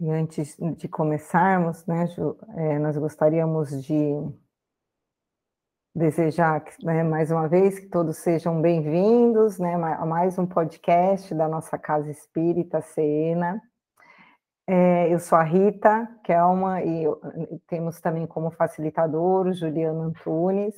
E antes de começarmos, né, Ju, é, nós gostaríamos de desejar, né, mais uma vez, que todos sejam bem-vindos né, a mais um podcast da nossa Casa Espírita Ceena. É, eu sou a Rita Kelma e temos também como facilitador Juliano Antunes.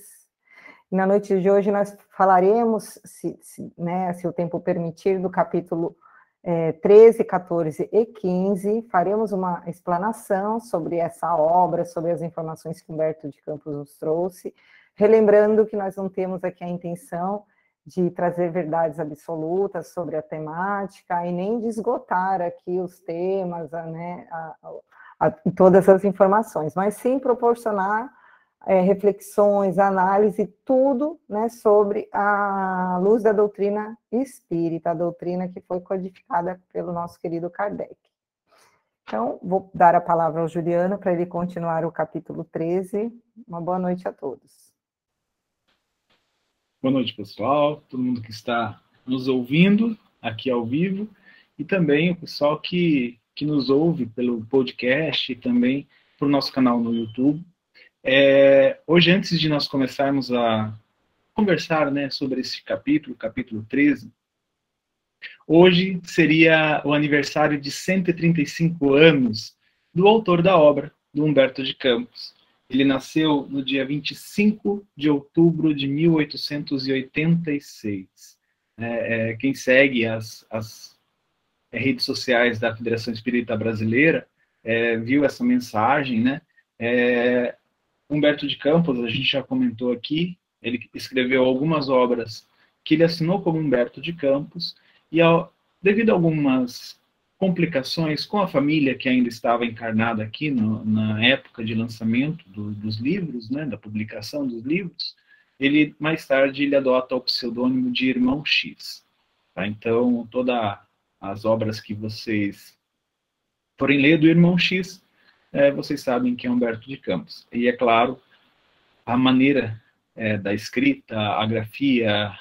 Na noite de hoje nós falaremos, se, se, né, se o tempo permitir, do capítulo é, 13, 14 e 15, faremos uma explanação sobre essa obra, sobre as informações que Humberto de Campos nos trouxe, relembrando que nós não temos aqui a intenção de trazer verdades absolutas sobre a temática e nem de esgotar aqui os temas, né, a, a, a, todas as informações, mas sim proporcionar é, reflexões, análise, tudo né, sobre a luz da doutrina espírita, a doutrina que foi codificada pelo nosso querido Kardec. Então, vou dar a palavra ao Juliano para ele continuar o capítulo 13. Uma boa noite a todos. Boa noite, pessoal, todo mundo que está nos ouvindo aqui ao vivo e também o pessoal que, que nos ouve pelo podcast e também para o nosso canal no YouTube. É, hoje, antes de nós começarmos a conversar né, sobre esse capítulo, capítulo 13, hoje seria o aniversário de 135 anos do autor da obra, do Humberto de Campos. Ele nasceu no dia 25 de outubro de 1886. É, é, quem segue as, as, redes sociais da Federação Espírita Brasileira é, viu essa mensagem, né? É, Humberto de Campos, a gente já comentou aqui, ele escreveu algumas obras que ele assinou como Humberto de Campos, e ao, devido a algumas complicações com a família que ainda estava encarnada aqui no, na época de lançamento do, dos livros, né, da publicação dos livros, ele mais tarde ele adota o pseudônimo de Irmão X. Tá? Então, todas as obras que vocês forem ler do Irmão X é, vocês sabem que é Humberto de Campos. E é claro, a maneira é, da escrita, a grafia,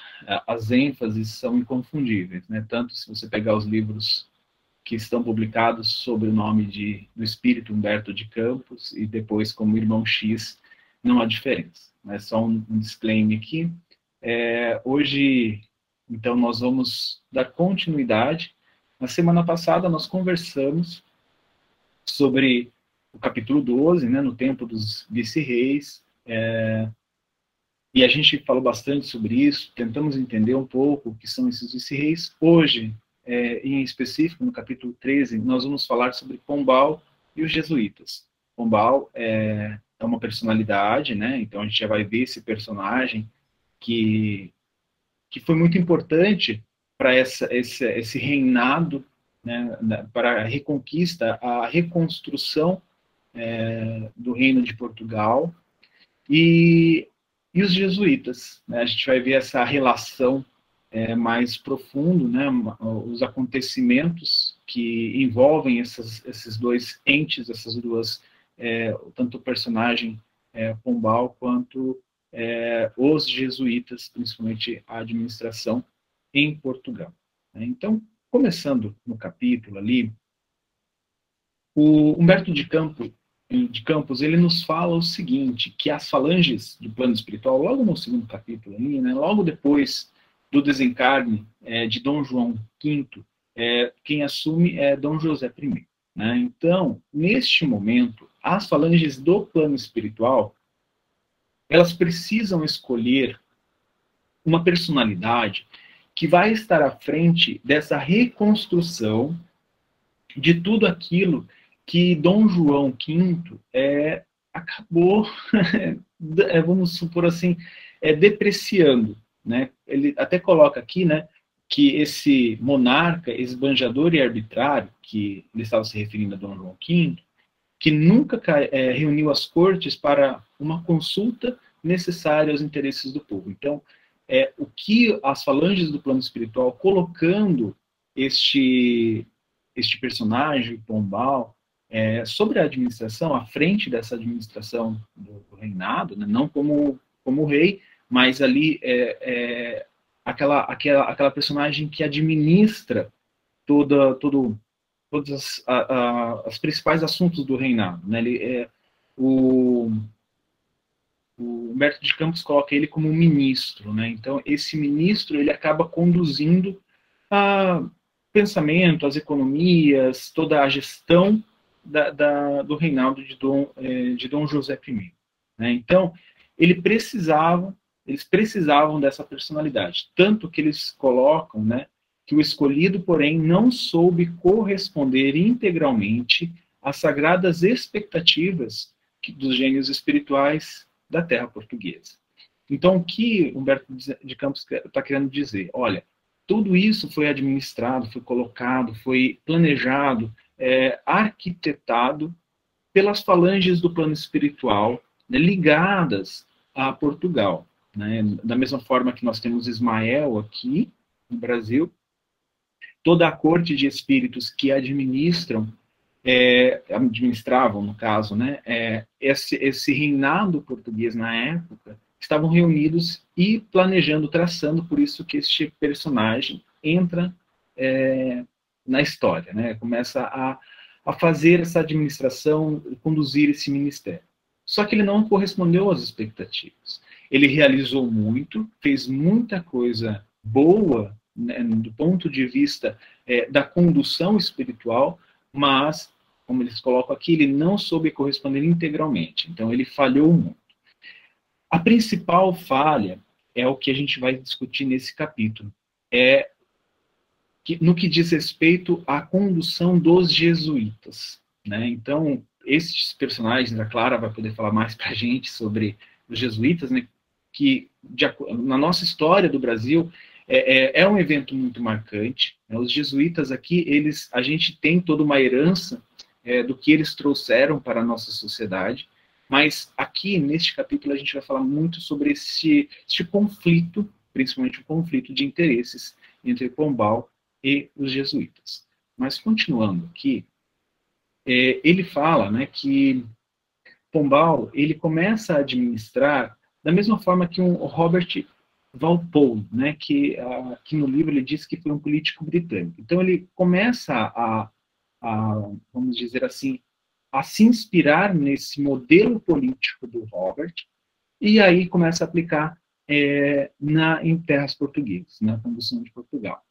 as ênfases são inconfundíveis, né? Tanto se você pegar os livros que estão publicados sob o nome de do Espírito Humberto de Campos e depois como Irmão X, não há diferença. É só um, um disclaimer aqui. É, hoje, então, nós vamos dar continuidade. Na semana passada, nós conversamos sobre o capítulo 12, né, no tempo dos vice-reis, é, e a gente falou bastante sobre isso, tentamos entender um pouco o que são esses vice-reis. Hoje, é, em específico, no capítulo 13, nós vamos falar sobre Pombal e os jesuítas. Pombal é, é uma personalidade, né, então a gente já vai ver esse personagem que, que foi muito importante para esse, reinado, né, para a reconquista, a reconstrução é, do Reino de Portugal, e, e os jesuítas. Né? A gente vai ver essa relação é, mais profundo, né? os acontecimentos que envolvem essas, esses dois entes, essas duas, é, tanto o personagem é, Pombal quanto é, os jesuítas, principalmente a administração em Portugal. Né? Então, começando no capítulo ali, o Humberto de Campos de Campos, ele nos fala o seguinte, que as falanges do plano espiritual, logo no segundo capítulo ali, né, logo depois do desencarne é, de Dom João V, é, quem assume é Dom José I. Né? Então, neste momento, as falanges do plano espiritual, elas precisam escolher uma personalidade que vai estar à frente dessa reconstrução de tudo aquilo que Dom João V é, acabou, é, vamos supor assim, é, depreciando. Né? Ele até coloca aqui né, que esse monarca esbanjador e arbitrário, que ele estava se referindo a Dom João V, que nunca é, reuniu as cortes para uma consulta necessária aos interesses do povo. Então, é, o que as falanges do plano espiritual colocando este este personagem, Pombal, é, sobre a administração, à frente dessa administração do, do reinado, né, não como, como rei, mas ali é, é, aquela, aquela, aquela personagem que administra toda, todo todos as, as principais assuntos do reinado. Né? Ele, é, o, o Humberto de Campos coloca ele como ministro. Né? Então, esse ministro ele acaba conduzindo a pensamento, as economias, toda a gestão da, da, do reinado de Dom, é, de Dom José I. Né? Então, ele precisava, eles precisavam dessa personalidade, tanto que eles colocam, né, que o escolhido, porém, não soube corresponder integralmente às sagradas expectativas dos gênios espirituais da terra portuguesa. Então, o que Humberto de Campos está querendo dizer? Olha, tudo isso foi administrado, foi colocado, foi planejado, é, arquitetado pelas falanges do plano espiritual né, ligadas a Portugal. Né? Da mesma forma que nós temos Ismael aqui no Brasil, toda a corte de espíritos que administram, é, administravam, no caso, né, é, esse, esse reinado português na época, estavam reunidos e planejando, traçando, por isso que este personagem entra é, na história, né, começa a, a fazer essa administração, conduzir esse ministério. Só que ele não correspondeu às expectativas. Ele realizou muito, fez muita coisa boa né, do ponto de vista é, da condução espiritual, mas, como eles colocam aqui, ele não soube corresponder integralmente. Então, ele falhou muito. A principal falha é o que a gente vai discutir nesse capítulo. É que, no que diz respeito à condução dos jesuítas. Né? Então, esses personagens, a Clara vai poder falar mais para a gente sobre os jesuítas, né? que de, na nossa história do Brasil é, é, é um evento muito marcante. Né? Os jesuítas aqui, eles, a gente tem toda uma herança é, do que eles trouxeram para a nossa sociedade, mas aqui, neste capítulo, a gente vai falar muito sobre esse, esse conflito, principalmente o conflito de interesses entre Pombal e os jesuítas. Mas, continuando aqui, é, ele fala né, que Pombal ele começa a administrar da mesma forma que um Robert Walpole, né, que no livro ele diz que foi um político britânico. Então ele começa a, a, vamos dizer assim, a se inspirar nesse modelo político do Robert e aí começa a aplicar é, na, em terras portuguesas, na condução de Portugal.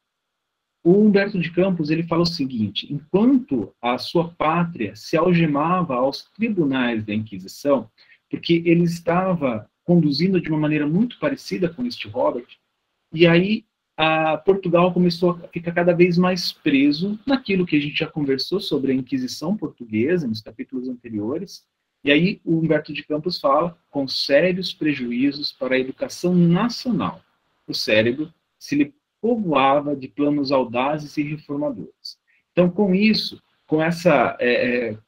O Humberto de Campos ele fala o seguinte: enquanto a sua pátria se algemava aos tribunais da Inquisição, porque ele estava conduzindo de uma maneira muito parecida com este Robert. E aí Portugal começou a ficar cada vez mais preso naquilo que a gente já conversou sobre a Inquisição portuguesa nos capítulos anteriores. E aí o Humberto de Campos fala com sérios prejuízos para a educação nacional. O cérebro se lhe povoava de planos audazes e reformadores. Então, com isso, com essa é, é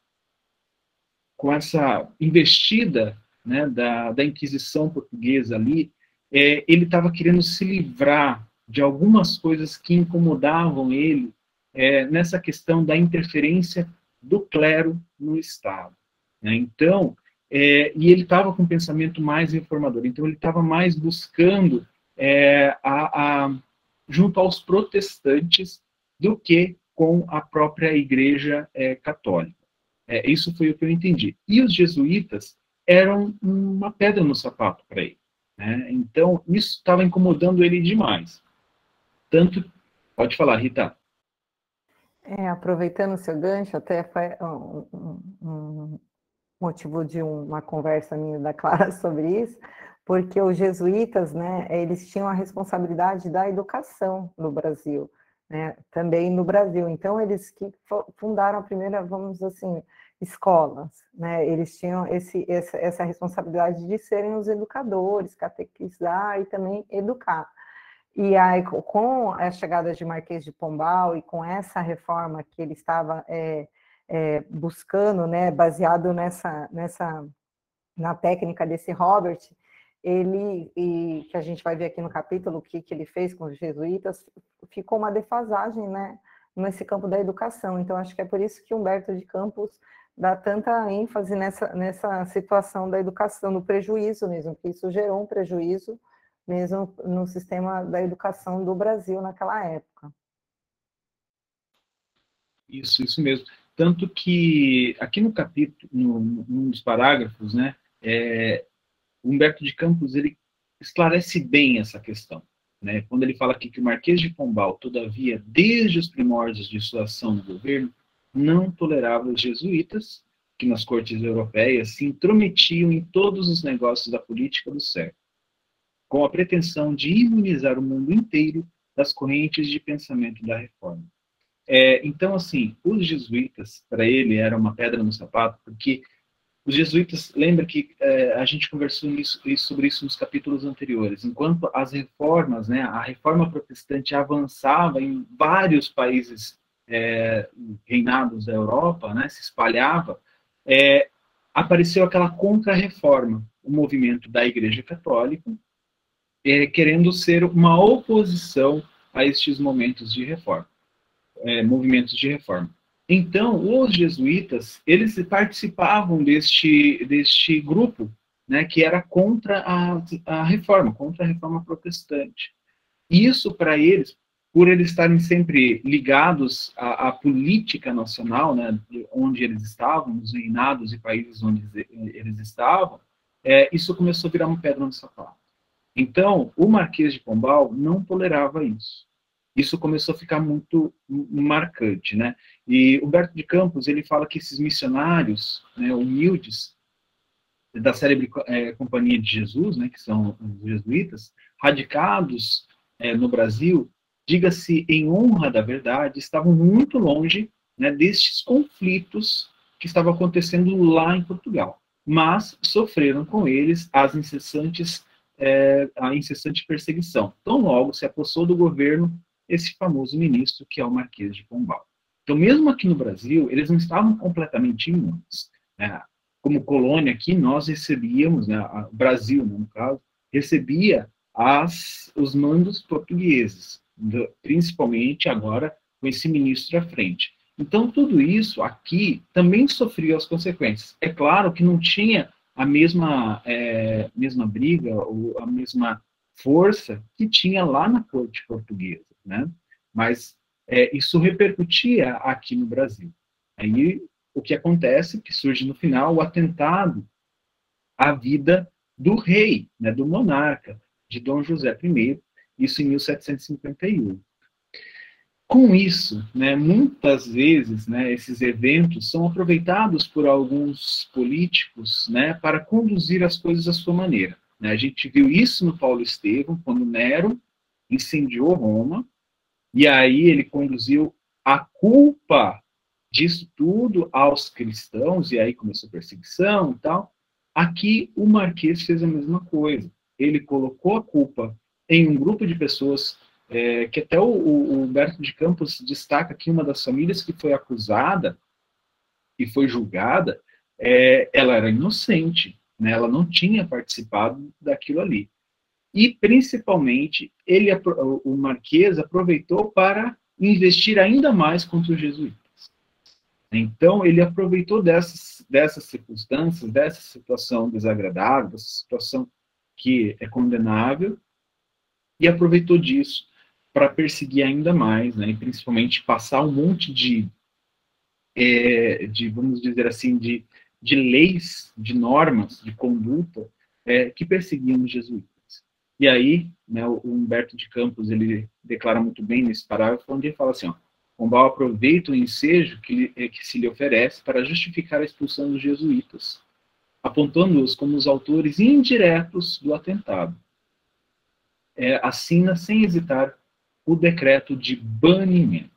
com essa investida né, da, da Inquisição portuguesa ali, é, ele estava querendo se livrar de algumas coisas que incomodavam ele é, nessa questão da interferência do clero no Estado. Né? Então, é, e ele estava com um pensamento mais reformador, então ele estava mais buscando é, a, a, junto aos protestantes do que com a própria Igreja é, Católica. É, isso foi o que eu entendi. E os jesuítas eram uma pedra no sapato para ele. Né? Então, isso estava incomodando ele demais. Tanto. Pode falar, Rita. É, aproveitando o seu gancho, até um, um, um motivo de uma conversa minha da Clara sobre isso, porque os jesuítas, né, eles tinham a responsabilidade da educação no Brasil, né, também no Brasil. Então, eles que fundaram a primeira, vamos assim, escolas, né? Eles tinham esse, essa, essa responsabilidade de serem os educadores, catequizar e também educar. E aí, com a chegada de Marquês de Pombal e com essa reforma que ele estava é, é, buscando, né, baseado nessa, nessa, na técnica desse Robert, ele, e que a gente vai ver aqui no capítulo o que, que ele fez com os jesuítas, ficou uma defasagem, né, nesse campo da educação. Então, acho que é por isso que Humberto de Campos dá tanta ênfase nessa, nessa situação da educação, no prejuízo mesmo, que isso gerou um prejuízo mesmo no sistema da educação do Brasil naquela época. Isso, isso mesmo. Tanto que aqui no capítulo, num dos parágrafos, né, é, Humberto de Campos ele esclarece bem essa questão. Né, quando ele fala aqui que o Marquês de Pombal, todavia, desde os primórdios de sua ação no governo, não tolerava os jesuítas, que nas cortes europeias se intrometiam em todos os negócios da política do século, com a pretensão de imunizar o mundo inteiro das correntes de pensamento da reforma. É, então, assim, os jesuítas, para ele, era uma pedra no sapato, porque os jesuítas, lembra que é, a gente conversou isso, sobre isso nos capítulos anteriores, enquanto as reformas, né, a reforma protestante avançava em vários países é, reinados da Europa, né, se espalhava, é, apareceu aquela contra-reforma, o movimento da Igreja Católica, querendo ser uma oposição a estes momentos de reforma, movimentos de reforma. Então, os jesuítas, eles participavam deste, deste grupo, né, que era contra a, a reforma, contra a reforma protestante. Isso, para eles, por eles estarem sempre ligados à, à política nacional, né, onde eles estavam, nos reinados e países onde eles estavam, é, isso começou a virar uma pedra no sapato. Então, o Marquês de Pombal não tolerava isso. Isso começou a ficar muito marcante, né? E Humberto de Campos ele fala que esses missionários, né, humildes da célebre é, Companhia de Jesus, né, que são os jesuítas, radicados é, no Brasil, diga-se em honra da verdade, estavam muito longe né, destes conflitos que estavam acontecendo lá em Portugal, mas sofreram com eles as incessantes é, a incessante perseguição. Tão logo se apossou do governo esse famoso ministro que é o Marquês de Pombal. Então, mesmo aqui no Brasil, eles não estavam completamente imunes. Né? Como colônia aqui, nós recebíamos, né, o Brasil, no caso, recebia as, os mandos portugueses principalmente agora com esse ministro à frente. Então, tudo isso aqui também sofria as consequências. É claro que não tinha a mesma, é, mesma briga ou a mesma força que tinha lá na corte portuguesa, né? Mas é, isso repercutia aqui no Brasil. Aí o que acontece, que surge no final, o atentado à vida do rei, né, do monarca, de Dom José I, isso em 1751. Com isso, né, muitas vezes, né, esses eventos são aproveitados por alguns políticos né, para conduzir as coisas à sua maneira. Né? A gente viu isso no Paulo Estevam, quando Nero incendiou Roma, e aí ele conduziu a culpa disso tudo aos cristãos, e aí começou a perseguição e tal. Aqui o Marquês fez a mesma coisa. Ele colocou a culpa em um grupo de pessoas é, que até o, o, Humberto de Campos destaca que uma das famílias que foi acusada e foi julgada, é, ela era inocente, né? ela não tinha participado daquilo ali. E, principalmente, ele, o Marquês aproveitou para investir ainda mais contra os jesuítas. Então, ele aproveitou dessas, dessas circunstâncias, dessa situação desagradável, dessa situação que é condenável, e aproveitou disso para perseguir ainda mais, né, e principalmente passar um monte de, é, de vamos dizer assim, de, de leis, de normas, de conduta é, que perseguiam os jesuítas. E aí, né, o Humberto de Campos ele declara muito bem nesse parágrafo, onde ele fala assim, ó, Pombal aproveita o ensejo que, que se lhe oferece para justificar a expulsão dos jesuítas, apontando-os como os autores indiretos do atentado é, assina sem hesitar o decreto de banimento.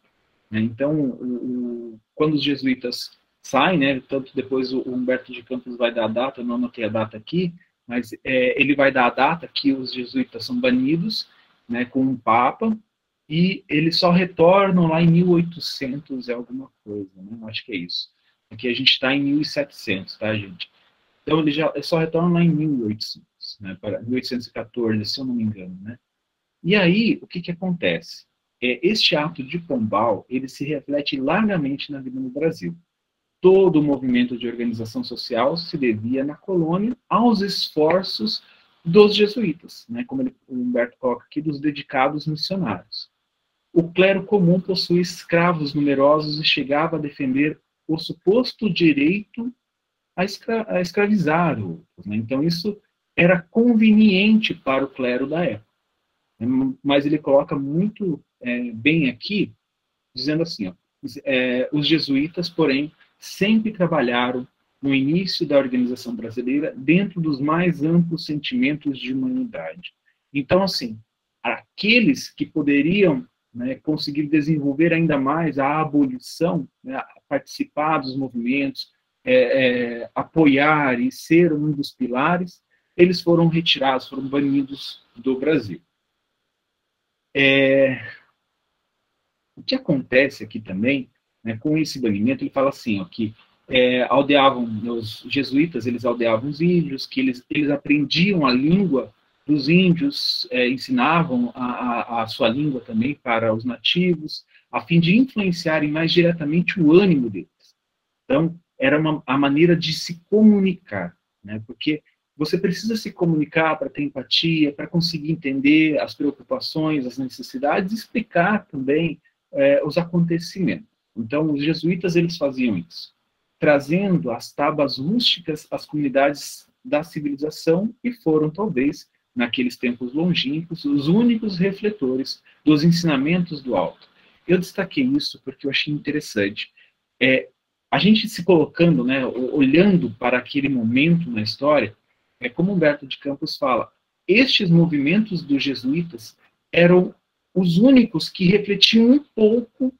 Né? Então, o, o, quando os jesuítas saem, né, tanto depois o, Humberto de Campos vai dar a data, não anotei a data aqui, mas é, ele vai dar a data que os jesuítas são banidos, né, com um papa, e eles só retornam lá em 1800 e alguma coisa, né? acho que é isso. Aqui a gente está em 1700, tá, gente? Então eles já só retornam lá em 1800 né, para 1814, se eu não me engano, né? E aí, o que que acontece? É, este ato de Pombal, ele se reflete largamente na vida no Brasil. Todo o movimento de organização social se devia na colônia aos esforços dos jesuítas, né, como ele, o Humberto coloca aqui, dos dedicados missionários. o clero comum possuía escravos numerosos e chegava a defender o suposto direito a, escra a escravizar outros. Né? Então, isso era conveniente para o clero da época. Mas ele coloca muito é, bem aqui, dizendo assim: ó, é, os jesuítas, porém, sempre trabalharam no início da organização brasileira dentro dos mais amplos sentimentos de humanidade. Então, assim, aqueles que poderiam né, conseguir desenvolver ainda mais a abolição, né, participar dos movimentos, é, é, apoiar e ser um dos pilares, eles foram retirados, foram banidos do Brasil. É, o que acontece aqui também, né, com esse banimento, ele fala assim, ó, que é, aldeavam, os jesuítas, eles aldeavam os índios, que eles, eles aprendiam a língua dos índios, é, ensinavam a, a, a, sua língua também para os nativos, a fim de influenciarem mais diretamente o ânimo deles. Então, era uma, a maneira de se comunicar, né? porque você precisa se comunicar para ter empatia, para conseguir entender as preocupações, as necessidades, explicar também é, os acontecimentos. Então, os jesuítas eles faziam isso, trazendo as tábuas rústicas às comunidades da civilização e foram talvez naqueles tempos longínquos os únicos refletores dos ensinamentos do alto. Eu destaquei isso porque eu achei interessante. É, a gente se colocando, né, olhando para aquele momento na história, é como Humberto de Campos fala, estes movimentos dos jesuítas eram os únicos que refletiam um pouco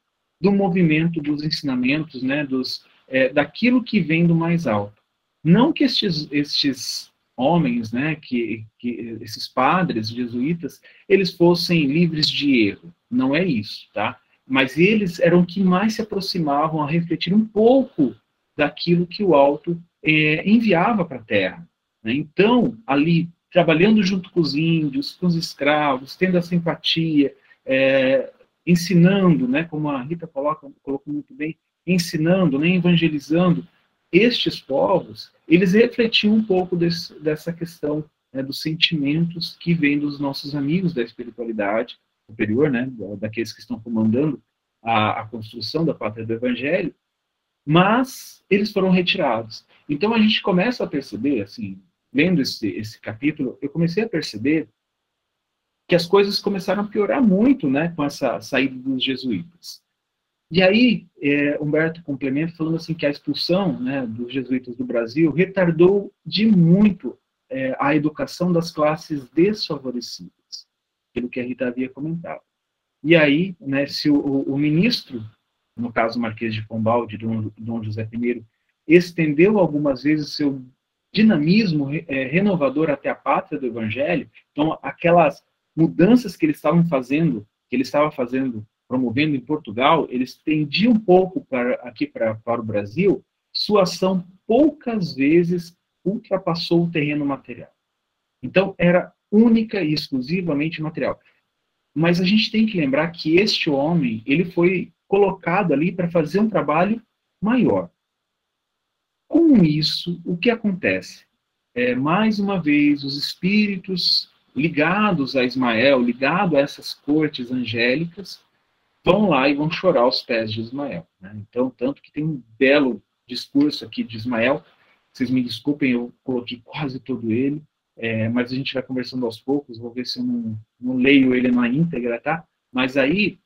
do movimento dos ensinamentos, né, dos, é, daquilo que vem do mais alto. Não que estes, estes homens, né, que, que esses padres jesuítas, eles fossem livres de erro. Não é isso, tá? Mas eles eram que mais se aproximavam a refletir um pouco daquilo que o alto é, enviava para a Terra. Né? Então, ali trabalhando junto com os índios, com os escravos, tendo a simpatia, é, ensinando, né, como a Rita coloca, colocou muito bem, ensinando, né, evangelizando estes povos, eles refletiam um pouco desse, dessa questão né, dos sentimentos que vêm dos nossos amigos da espiritualidade superior, né, daqueles que estão comandando a, a construção da pátria do Evangelho, mas eles foram retirados. Então a gente começa a perceber, assim, lendo esse, esse capítulo, eu comecei a perceber que as coisas começaram a piorar muito, né, com essa saída dos jesuítas. E aí, é, Humberto complementa falando assim que a expulsão né, dos jesuítas do Brasil retardou de muito é, a educação das classes desfavorecidas, pelo que a Rita havia comentado. E aí, né, se o, o ministro, no caso Marquês de Pombal, de Dom, Dom José I, estendeu algumas vezes seu dinamismo é, renovador até a pátria do Evangelho, então aquelas mudanças que eles estavam fazendo, que ele estava fazendo, promovendo em Portugal, eles tendiam um pouco para aqui para, para o Brasil, sua ação poucas vezes ultrapassou o terreno material. Então era única e exclusivamente material. Mas a gente tem que lembrar que este homem, ele foi colocado ali para fazer um trabalho maior. Com isso, o que acontece? É, mais uma vez, os espíritos ligados a Ismael, ligado a essas cortes angélicas, vão lá e vão chorar aos pés de Ismael. Né? Então, tanto que tem um belo discurso aqui de Ismael, vocês me desculpem, eu coloquei quase todo ele, é, mas a gente vai conversando aos poucos, vou ver se eu não, não leio ele na íntegra, tá? Mas aí,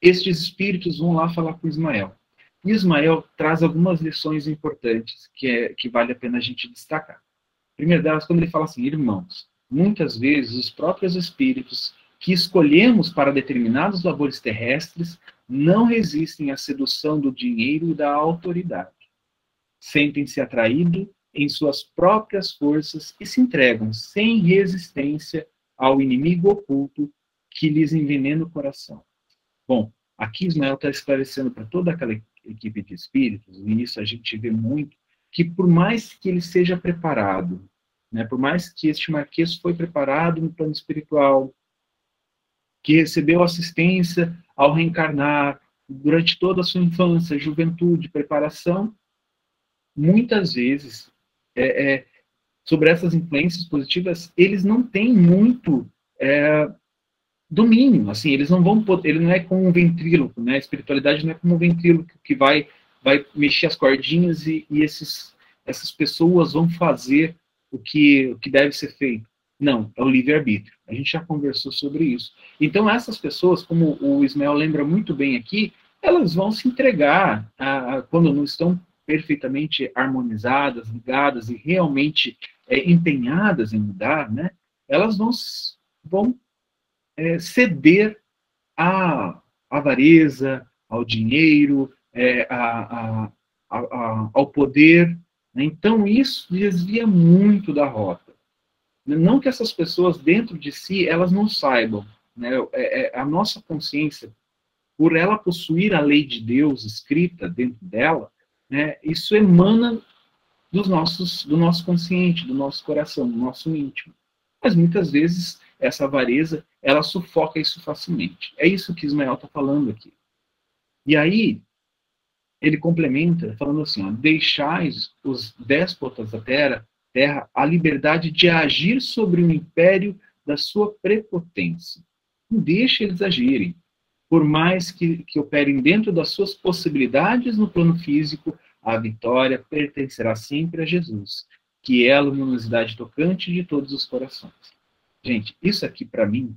estes espíritos vão lá falar com Ismael. Ismael traz algumas lições importantes que, é, que vale a pena a gente destacar. Primeiro delas, quando ele fala assim, irmãos, muitas vezes os próprios espíritos que escolhemos para determinados labores terrestres não resistem à sedução do dinheiro e da autoridade. Sentem-se atraídos em suas próprias forças e se entregam sem resistência ao inimigo oculto que lhes envenena o coração. Bom, aqui Ismael está esclarecendo para toda aquela equipe de espíritos, e isso a gente vê muito, que por mais que ele seja preparado, né? Por mais que este Marquês foi preparado no plano espiritual, que recebeu assistência ao reencarnar durante toda a sua infância, juventude, preparação, muitas vezes, é, é, sobre essas influências positivas, eles não têm muito é, domínio, assim, eles não vão ele não é como um ventríloco, né? A espiritualidade não é como um ventríloco que vai vai mexer as cordinhas e, e esses essas pessoas vão fazer o que o que deve ser feito. Não, é o livre-arbítrio. A gente já conversou sobre isso. Então, essas pessoas, como o Ismael lembra muito bem aqui, elas vão se entregar a, a, quando não estão perfeitamente harmonizadas, ligadas e realmente é, empenhadas em mudar, né? Elas vão, vão é, ceder à avareza, ao dinheiro, é, a, ao poder. Né? Então, isso desvia muito da rota. Não que essas pessoas dentro de si elas não saibam, né? É, é, a nossa consciência, por ela possuir a lei de Deus escrita dentro dela, né? Isso emana dos nossos, do nosso consciente, do nosso coração, do nosso íntimo. Mas muitas vezes essa avareza ela sufoca isso facilmente. É isso que Ismael está falando aqui. E aí ele complementa falando assim: ó, deixais os déspotas da terra terra a liberdade de agir sobre o império da sua prepotência. Não deixe eles agirem. Por mais que, que operem dentro das suas possibilidades no plano físico, a vitória pertencerá sempre a Jesus, que é a luminosidade tocante de todos os corações. Gente, isso aqui para mim,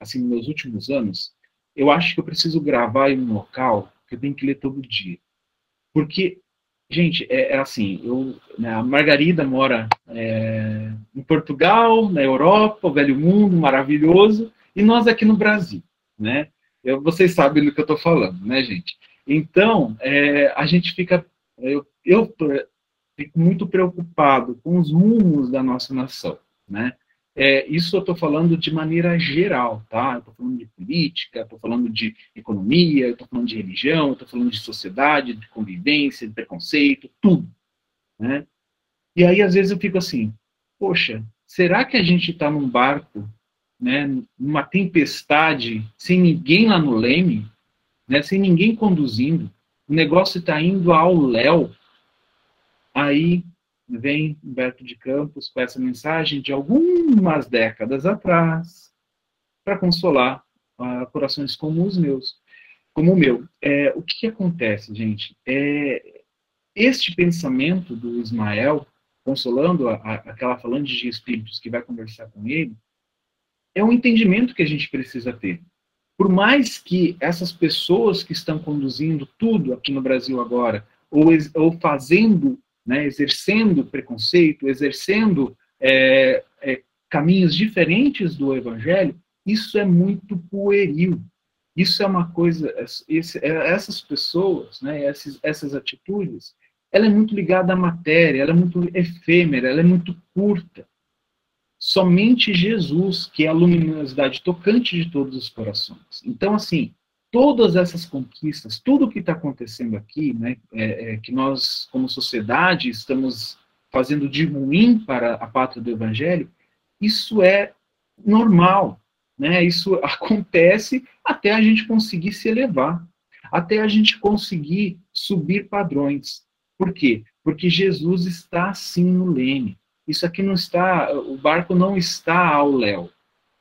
assim, nos últimos anos, eu acho que eu preciso gravar em um local que eu tenho que ler todo dia. Porque Gente, é, é assim, eu, né, a Margarida mora é, em Portugal, na Europa, o velho mundo, maravilhoso, e nós aqui no Brasil, né? Eu, vocês sabem do que eu estou falando, né, gente? Então, é, a gente fica, eu, eu fico muito preocupado com os rumos da nossa nação, né? É, isso eu estou falando de maneira geral, tá? Estou falando de política, estou falando de economia, estou falando de religião, estou falando de sociedade, de convivência, de preconceito, tudo, né? E aí às vezes eu fico assim, poxa, será que a gente está num barco, né, numa tempestade, sem ninguém lá no leme, né, sem ninguém conduzindo, o negócio está indo ao léu, aí vem Humberto de Campos com essa mensagem de algumas décadas atrás para consolar uh, corações como os meus, como o meu. É, o que, que acontece, gente? É, este pensamento do Ismael, consolando a, a, aquela falante de espíritos que vai conversar com ele, é um entendimento que a gente precisa ter. Por mais que essas pessoas que estão conduzindo tudo aqui no Brasil agora, ou, ou fazendo né, exercendo preconceito, exercendo é, é, caminhos diferentes do evangelho, isso é muito pueril. Isso é uma coisa, esse, é, essas pessoas, né, essas, essas atitudes, ela é muito ligada à matéria, ela é muito efêmera, ela é muito curta. Somente Jesus, que é a luminosidade tocante de todos os corações. Então, assim, todas essas conquistas, tudo o que está acontecendo aqui, né, é, é, que nós, como sociedade, estamos fazendo de ruim para a pátria do Evangelho, isso é normal, né? Isso acontece até a gente conseguir se elevar, até a gente conseguir subir padrões. Por quê? Porque Jesus está assim no leme. Isso aqui não está, o barco não está ao léu.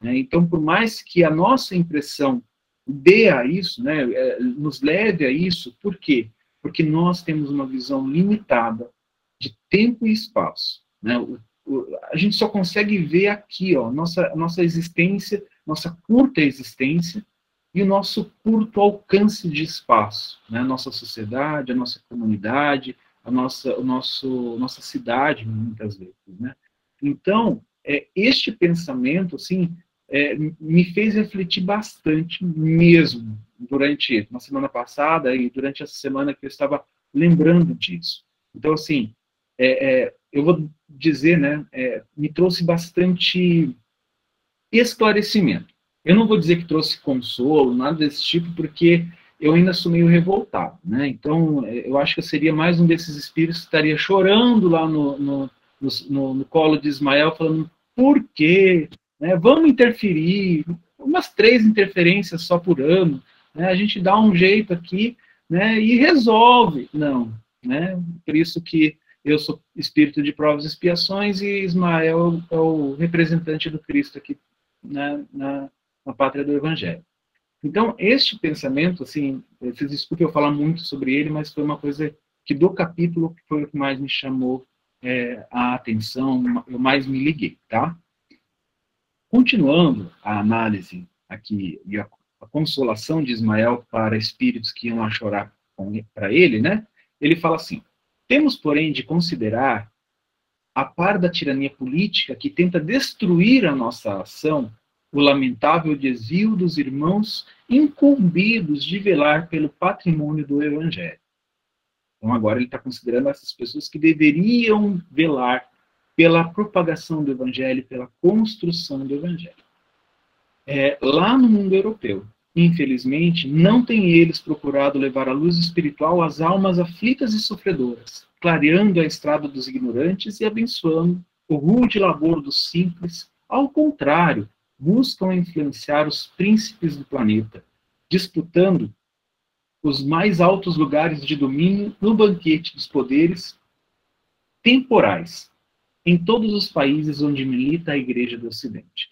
Né? Então, por mais que a nossa impressão dê a isso, né, é, nos leve a isso, por quê? Porque nós temos uma visão limitada de tempo e espaço. Né? O, o, a gente só consegue ver aqui, ó, nossa, nossa existência, nossa curta existência e o nosso curto alcance de espaço, né? Nossa sociedade, a nossa comunidade, a nossa, o nosso, nossa cidade, muitas vezes, né? Então, é, este pensamento, assim, é, me fez refletir bastante mesmo durante uma semana passada e durante essa semana que eu estava lembrando disso. Então, assim, é, é, eu vou dizer, né, é, me trouxe bastante esclarecimento. Eu não vou dizer que trouxe consolo, nada desse tipo, porque eu ainda sou meio revoltado, né? Então, é, eu acho que eu seria mais um desses espíritos que estaria chorando lá no, no, no, no colo de Ismael, falando, por quê? Né? Vamos interferir, umas três interferências só por ano, né? a gente dá um jeito aqui né? e resolve. Não, né? por isso que eu sou espírito de provas e expiações e Ismael é o representante do Cristo aqui né? na, na pátria do Evangelho. Então, este pensamento, assim, vocês desculpe eu falar muito sobre ele, mas foi uma coisa que do capítulo foi o que mais me chamou é, a atenção, eu mais me liguei, tá? Continuando a análise aqui e a, a consolação de Ismael para espíritos que iam a chorar para ele, né? Ele fala assim: temos, porém, de considerar a par da tirania política que tenta destruir a nossa ação, o lamentável desvio dos irmãos incumbidos de velar pelo patrimônio do Evangelho. Então, agora ele está considerando essas pessoas que deveriam velar pela propagação do Evangelho, pela construção do Evangelho. É, lá no mundo europeu, infelizmente, não têm eles procurado levar a luz espiritual às almas aflitas e sofredoras, clareando a estrada dos ignorantes e abençoando o rude labor dos simples. Ao contrário, buscam influenciar os príncipes do planeta, disputando os mais altos lugares de domínio no banquete dos poderes temporais em todos os países onde milita a Igreja do Ocidente.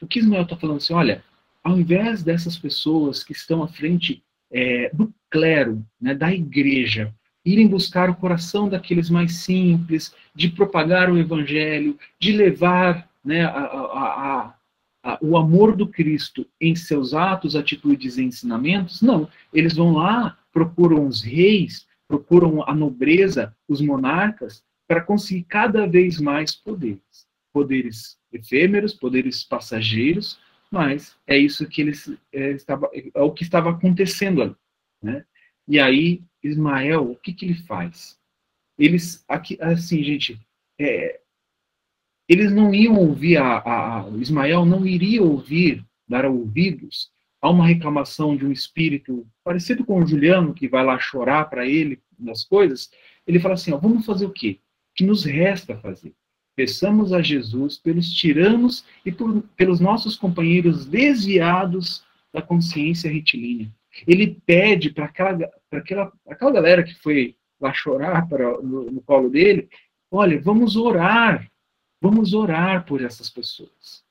O que Ismael está falando assim, olha, ao invés dessas pessoas que estão à frente é, do clero, né, da igreja, irem buscar o coração daqueles mais simples, de propagar o evangelho, de levar né, a, a, a, o amor do Cristo em seus atos, atitudes e ensinamentos, não. Eles vão lá, procuram os reis, procuram a nobreza, os monarcas, para conseguir cada vez mais poderes. Poderes efêmeros, poderes passageiros, mas é isso que eles é, estava, é o que estava acontecendo ali, né? E aí Ismael, o que que ele faz? Eles aqui assim, gente, é, eles não iam ouvir a, a, a Ismael não iria ouvir dar ouvidos a uma reclamação de um espírito parecido com o Juliano que vai lá chorar para ele das coisas. Ele fala assim: ó, vamos fazer o quê? Que nos resta fazer? Peçamos a Jesus pelos tiranos e por, pelos nossos companheiros desviados da consciência retilínea. Ele pede para aquela, aquela, aquela galera que foi lá chorar para, no, no colo dele: olha, vamos orar, vamos orar por essas pessoas.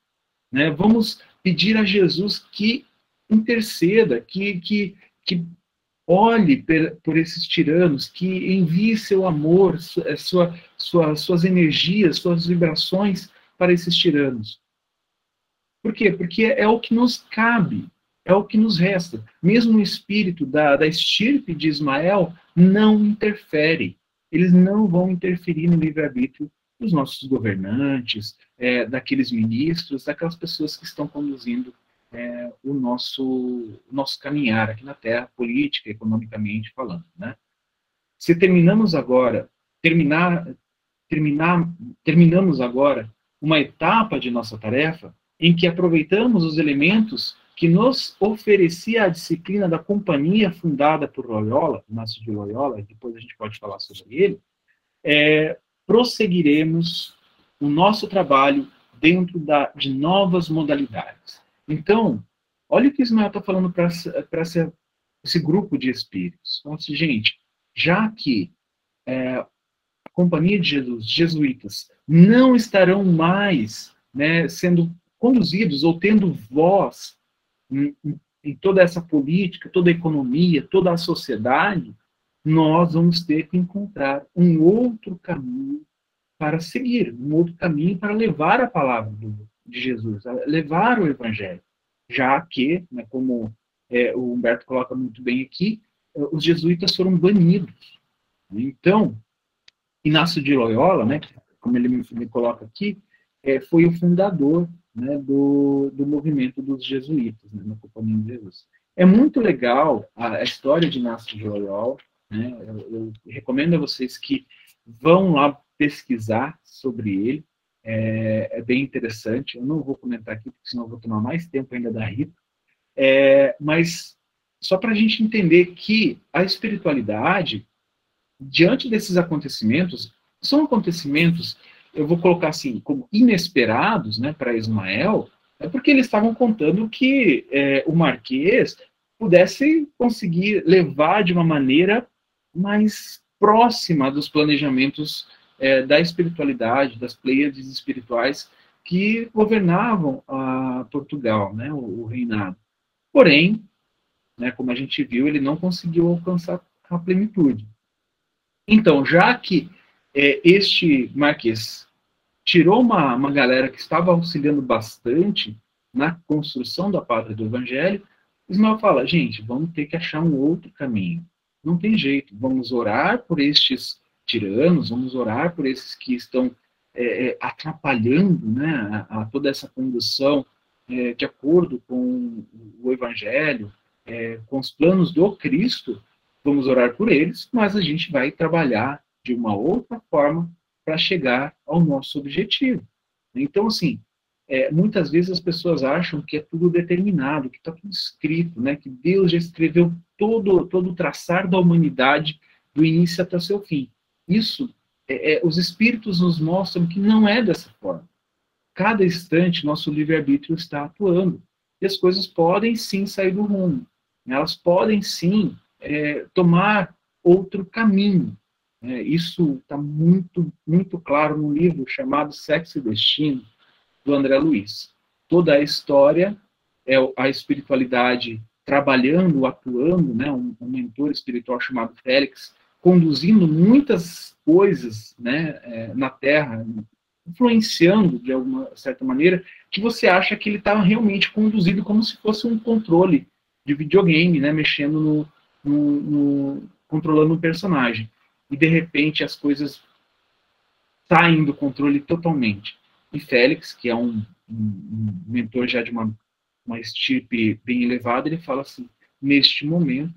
Né? Vamos pedir a Jesus que interceda, que, que, que olhe por esses tiranos, que envie seu amor, eh, sua, sua, suas energias, suas vibrações para esses tiranos. Por quê? Porque é o que nos cabe, é o que nos resta. Mesmo o espírito da, da estirpe de Ismael não interfere. Eles não vão interferir no livre-arbítrio dos nossos governantes, é, daqueles ministros, daquelas pessoas que estão conduzindo é, o nosso, nosso caminhar aqui na Terra, política, economicamente falando. Né? Se terminamos agora, terminar, terminar, terminamos agora uma etapa de nossa tarefa em que aproveitamos os elementos que nos oferecia a disciplina da companhia fundada por Loyola, Inácio de Loyola, depois a gente pode falar sobre ele, é, prosseguiremos o nosso trabalho dentro da, de novas modalidades. Então, olha o que Ismael está falando para esse grupo de espíritos. Então, assim, gente, já que é, Companhia de Jesus, jesuítas, não estarão mais né, sendo conduzidos ou tendo voz em, em toda essa política, toda a economia, toda a sociedade, nós vamos ter que encontrar um outro caminho para seguir, um outro caminho para levar a palavra de Jesus, levar o evangelho, já que, né, como é, o Humberto coloca muito bem aqui, é, os jesuítas foram banidos. Então, Inácio de Loyola, né, como ele me, me coloca aqui, é, foi o fundador né, do, do movimento dos jesuítas, né, na Companhia de Jesus. É muito legal a, a história de Inácio de Loyola, né, eu, eu recomendo a vocês que vão lá pesquisar sobre ele, é, é, bem interessante. Eu não vou comentar aqui, porque senão eu vou tomar mais tempo ainda da Rita. É, mas só para a gente entender que a espiritualidade, diante desses acontecimentos, são acontecimentos, eu vou colocar assim, como inesperados né, para Ismael, é porque eles estavam contando que é, o Marquês pudesse conseguir levar de uma maneira mais próxima dos planejamentos é, da espiritualidade, das pleiades espirituais que governavam a Portugal, né, o, o reinado. Porém, né, como a gente viu, ele não conseguiu alcançar a plenitude. Então, já que é, este marquês tirou uma, uma galera que estava auxiliando bastante na construção da pátria do evangelho, Ismael fala, gente, vamos ter que achar um outro caminho. Não tem jeito, vamos orar por estes tiranos, vamos orar por esses que estão é, é, atrapalhando né, a, a, toda essa condução é, de acordo com o Evangelho, é, com os planos do Cristo, vamos orar por eles, mas a gente vai trabalhar de uma outra forma para chegar ao nosso objetivo. Então, assim, é, muitas vezes as pessoas acham que é tudo determinado, que está tudo escrito, né? que Deus já escreveu todo, todo o traçar da humanidade do início até o seu fim. Isso é, é, os espíritos nos mostram que não é dessa forma. Cada instante, nosso livre-arbítrio está atuando. E as coisas podem sim sair do rumo. Elas podem sim é, tomar outro caminho. É, isso está muito, muito claro no livro chamado Sexo e Destino, do André Luiz. Toda a história é a espiritualidade trabalhando, atuando, né, um, um mentor espiritual chamado Félix, conduzindo muitas coisas né, é, na Terra, influenciando de alguma certa maneira, que você acha que ele está realmente conduzido como se fosse um controle de videogame, né, mexendo no, no, no controlando o personagem. E de repente as coisas saem do controle totalmente. E Félix, que é um, um, mentor já de uma, uma estirpe bem elevada, ele fala assim: neste momento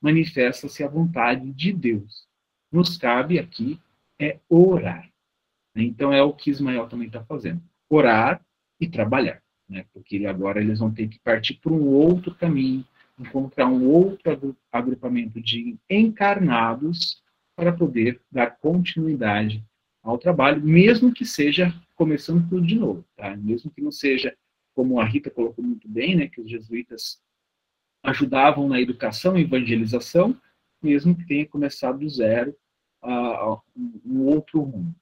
manifesta-se a vontade de Deus. Nos cabe aqui é orar. Então é o que Ismael também está fazendo: orar e trabalhar, né? porque agora eles vão ter que partir para um outro caminho, encontrar um outro agrupamento de encarnados para poder dar continuidade ao trabalho, mesmo que seja começando tudo de novo, tá? Mesmo que não seja como a Rita colocou muito bem, né, que os jesuítas ajudavam na educação e evangelização, mesmo que tenha começado do zero uh, um outro rumo.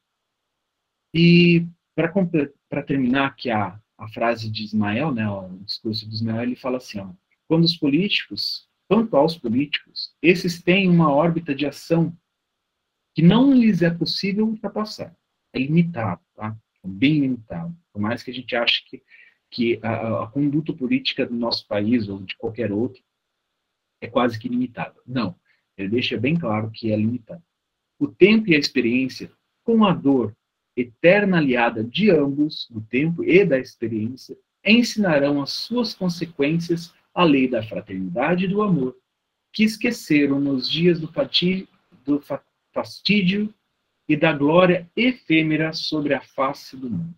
E para terminar aqui a, a frase de Ismael, né, o discurso de Ismael, ele fala assim, ó, quando os políticos, quanto aos políticos, esses têm uma órbita de ação que não lhes é possível ultrapassar. É limitado, tá? É bem limitado. Por mais que a gente ache que que a, a, conduta política do nosso país ou de qualquer outro é quase que limitada. Não, ele deixa bem claro que é limitado. O tempo e a experiência, com a dor eterna aliada de ambos, do tempo e da experiência, ensinarão as suas consequências a lei da fraternidade e do amor, que esqueceram nos dias do, fati, do fastídio e da glória efêmera sobre a face do mundo.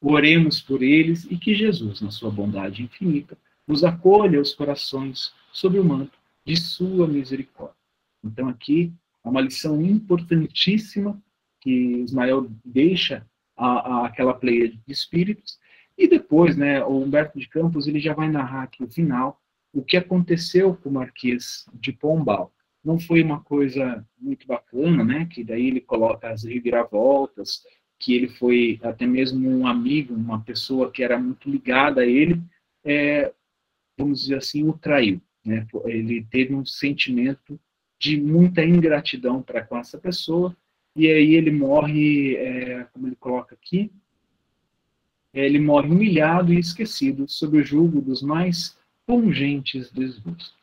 Oremos por eles e que Jesus, na sua bondade infinita, nos acolha os corações sob o manto de sua misericórdia. Então, aqui é uma lição importantíssima que Ismael deixa a, a, aquela pleia de espíritos. E depois, né, o Humberto de Campos ele já vai narrar aqui o final, o que aconteceu com o Marquês de Pombal. Não foi uma coisa muito bacana, né, que daí ele coloca as reviravoltas, que ele foi até mesmo um amigo, uma pessoa que era muito ligada a ele, é, vamos dizer assim, o traiu. Né? Ele teve um sentimento de muita ingratidão para com essa pessoa, e aí ele morre, é, como ele coloca aqui, ele morre humilhado e esquecido sob o julgo dos mais pungentes desgostos.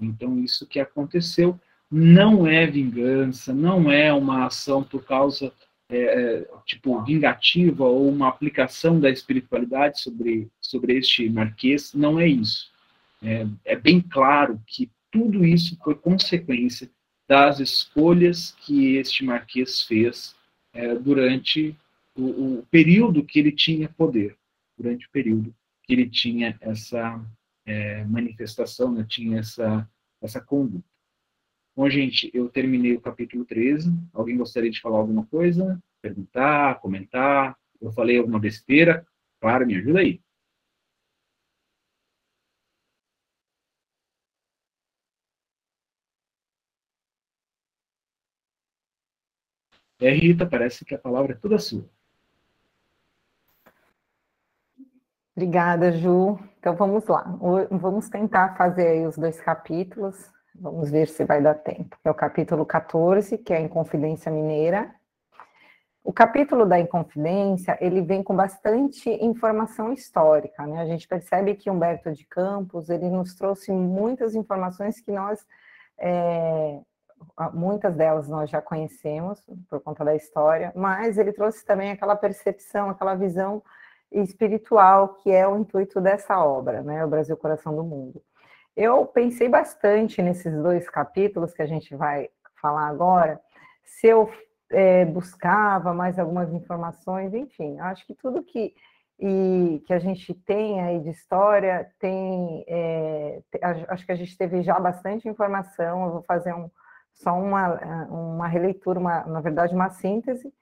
Então, isso que aconteceu não é vingança, não é uma ação por causa é, é, tipo vingativa ou uma aplicação da espiritualidade sobre, sobre este marquês, não é isso. É, é bem claro que tudo isso foi consequência das escolhas que este marquês fez é, durante o, o, período que ele tinha poder, durante o período que ele tinha essa é, manifestação, né, tinha essa, essa conduta. Bom, gente, eu terminei o capítulo 13. Alguém gostaria de falar alguma coisa? Perguntar, comentar? Eu falei alguma besteira? Claro, me ajuda aí. É, Rita, parece que a palavra é toda sua. Obrigada, Ju. Então vamos lá. Vamos tentar fazer os dois capítulos. Vamos ver se vai dar tempo. É o capítulo 14, que é a Inconfidência Mineira. O capítulo da Inconfidência, ele vem com bastante informação histórica, né? A gente percebe que Humberto de Campos, ele nos trouxe muitas informações que nós, é, muitas delas nós já conhecemos por conta da história, mas ele trouxe também aquela percepção, aquela visão espiritual que é o intuito dessa obra, né? O Brasil Coração do Mundo. Eu pensei bastante nesses dois capítulos que a gente vai falar agora, se eu é, buscava mais algumas informações, enfim, acho que tudo que, e, que a gente tem aí de história tem, é, acho que a gente teve já bastante informação, eu vou fazer um, só uma, uma releitura, uma, na verdade uma síntese,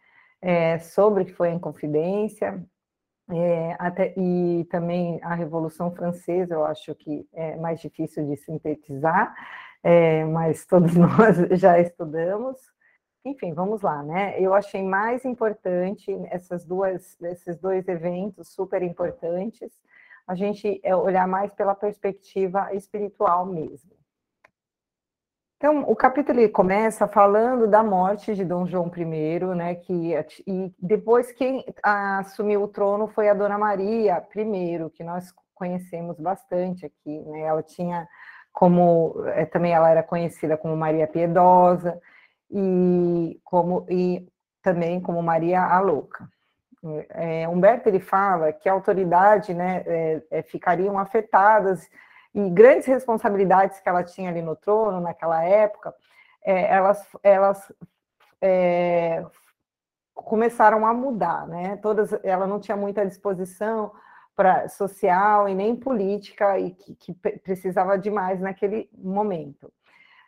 é, sobre o que foi em confidência, é, até, e também a Revolução Francesa, eu acho que é mais difícil de sintetizar, é, mas todos nós já estudamos. Enfim, vamos lá, né? Eu achei mais importante essas duas, esses dois eventos super importantes, a gente é, olhar mais pela perspectiva espiritual mesmo. Então, o capítulo começa falando da morte de Dom João I, né, que, e depois quem assumiu o trono foi a Dona Maria I, que nós conhecemos bastante aqui, né, ela tinha como, é, também ela era conhecida como Maria Piedosa, e, como, e também como Maria a Louca. É, Humberto, ele fala que a autoridade, né, é, é ficariam afetadas e grandes responsabilidades que ela tinha ali no trono naquela época, é, elas, elas é, começaram a mudar, né? Todas, ela não tinha muita disposição para social e nem política e que, que precisava demais naquele momento.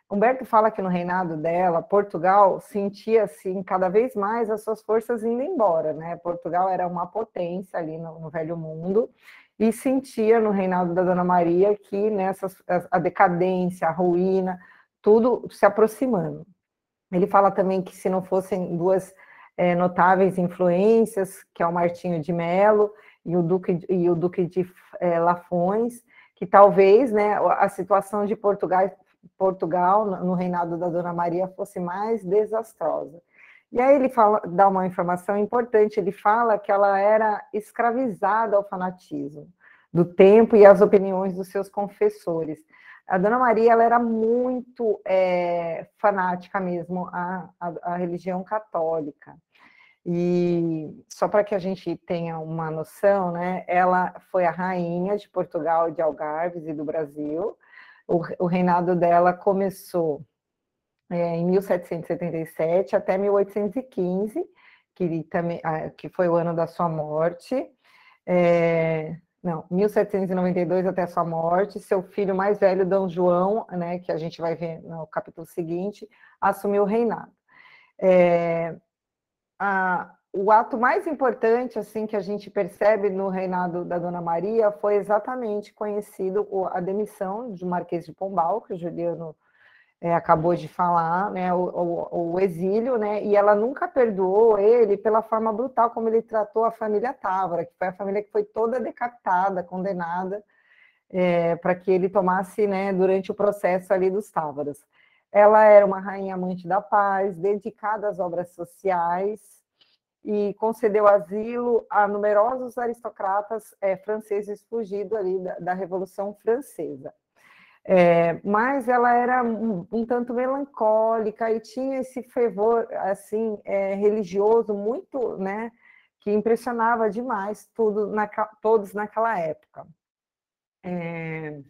Humberto fala que no reinado dela, Portugal sentia assim cada vez mais as suas forças indo embora, né? Portugal era uma potência ali no, no Velho Mundo e sentia no reinado da Dona Maria que nessa a decadência, a ruína, tudo se aproximando. Ele fala também que se não fossem duas é, notáveis influências, que é o Martinho de Melo e o Duque, e o Duque de é, Lafões, que talvez né, a situação de Portugal, Portugal no reinado da Dona Maria fosse mais desastrosa. E aí ele fala, dá uma informação importante, ele fala que ela era escravizada ao fanatismo do tempo e às opiniões dos seus confessores. A Dona Maria ela era muito é, fanática mesmo à, à, à religião católica. E só para que a gente tenha uma noção, né, ela foi a rainha de Portugal, de Algarves e do Brasil. O, o reinado dela começou é, em 1777 até 1815, que, ah, que foi o ano da sua morte. É, não, 1792 até a sua morte, seu filho mais velho, Dom João, né, que a gente vai ver no capítulo seguinte, assumiu o reinado. É, a, o ato mais importante assim que a gente percebe no reinado da Dona Maria foi exatamente conhecido a demissão de Marquês de Pombal, que o Juliano é, acabou de falar, né, o, o, o, exílio, né, e ela nunca perdoou ele pela forma brutal como ele tratou a família Távora, que foi a família que foi toda decapitada, condenada, é, para que ele tomasse, né, durante o processo ali dos Távoras. Ela era uma rainha amante da paz, dedicada às obras sociais, e concedeu asilo a numerosos aristocratas é, franceses fugidos ali da, da Revolução Francesa. É, mas ela era um, um, tanto melancólica e tinha esse fervor assim é, religioso muito, né, que impressionava demais tudo na, todos naquela época. É,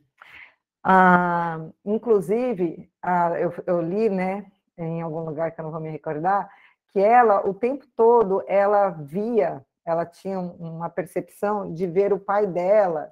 ah, inclusive, ah, eu, eu, li, né, em algum lugar que eu não vou me recordar, que ela o tempo todo ela via, ela tinha uma percepção de ver o pai dela,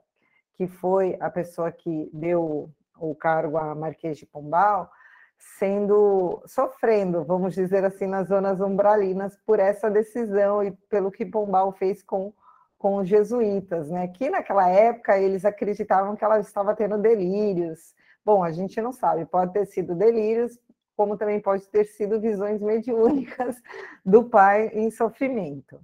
que foi a pessoa que deu o cargo a Marquês de Pombal, sendo sofrendo, vamos dizer assim, nas zonas umbralinas por essa decisão e pelo que Pombal fez com, com os jesuítas, né? Que naquela época eles acreditavam que ela estava tendo delírios. Bom, a gente não sabe, pode ter sido delírios, como também pode ter sido visões mediúnicas do pai em sofrimento.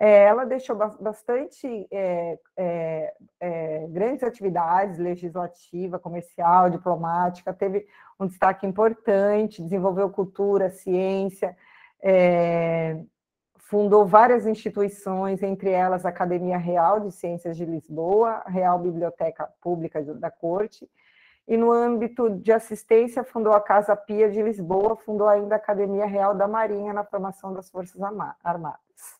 É, ela deixou bastante é, é, é, grandes atividades legislativa, comercial, diplomática, teve um destaque importante, desenvolveu cultura, ciência, é, fundou várias instituições, entre elas a Academia Real de Ciências de Lisboa, a Real Biblioteca Pública da Corte, e no âmbito de assistência fundou a Casa Pia de Lisboa, fundou ainda a Academia Real da Marinha na formação das Forças Armadas.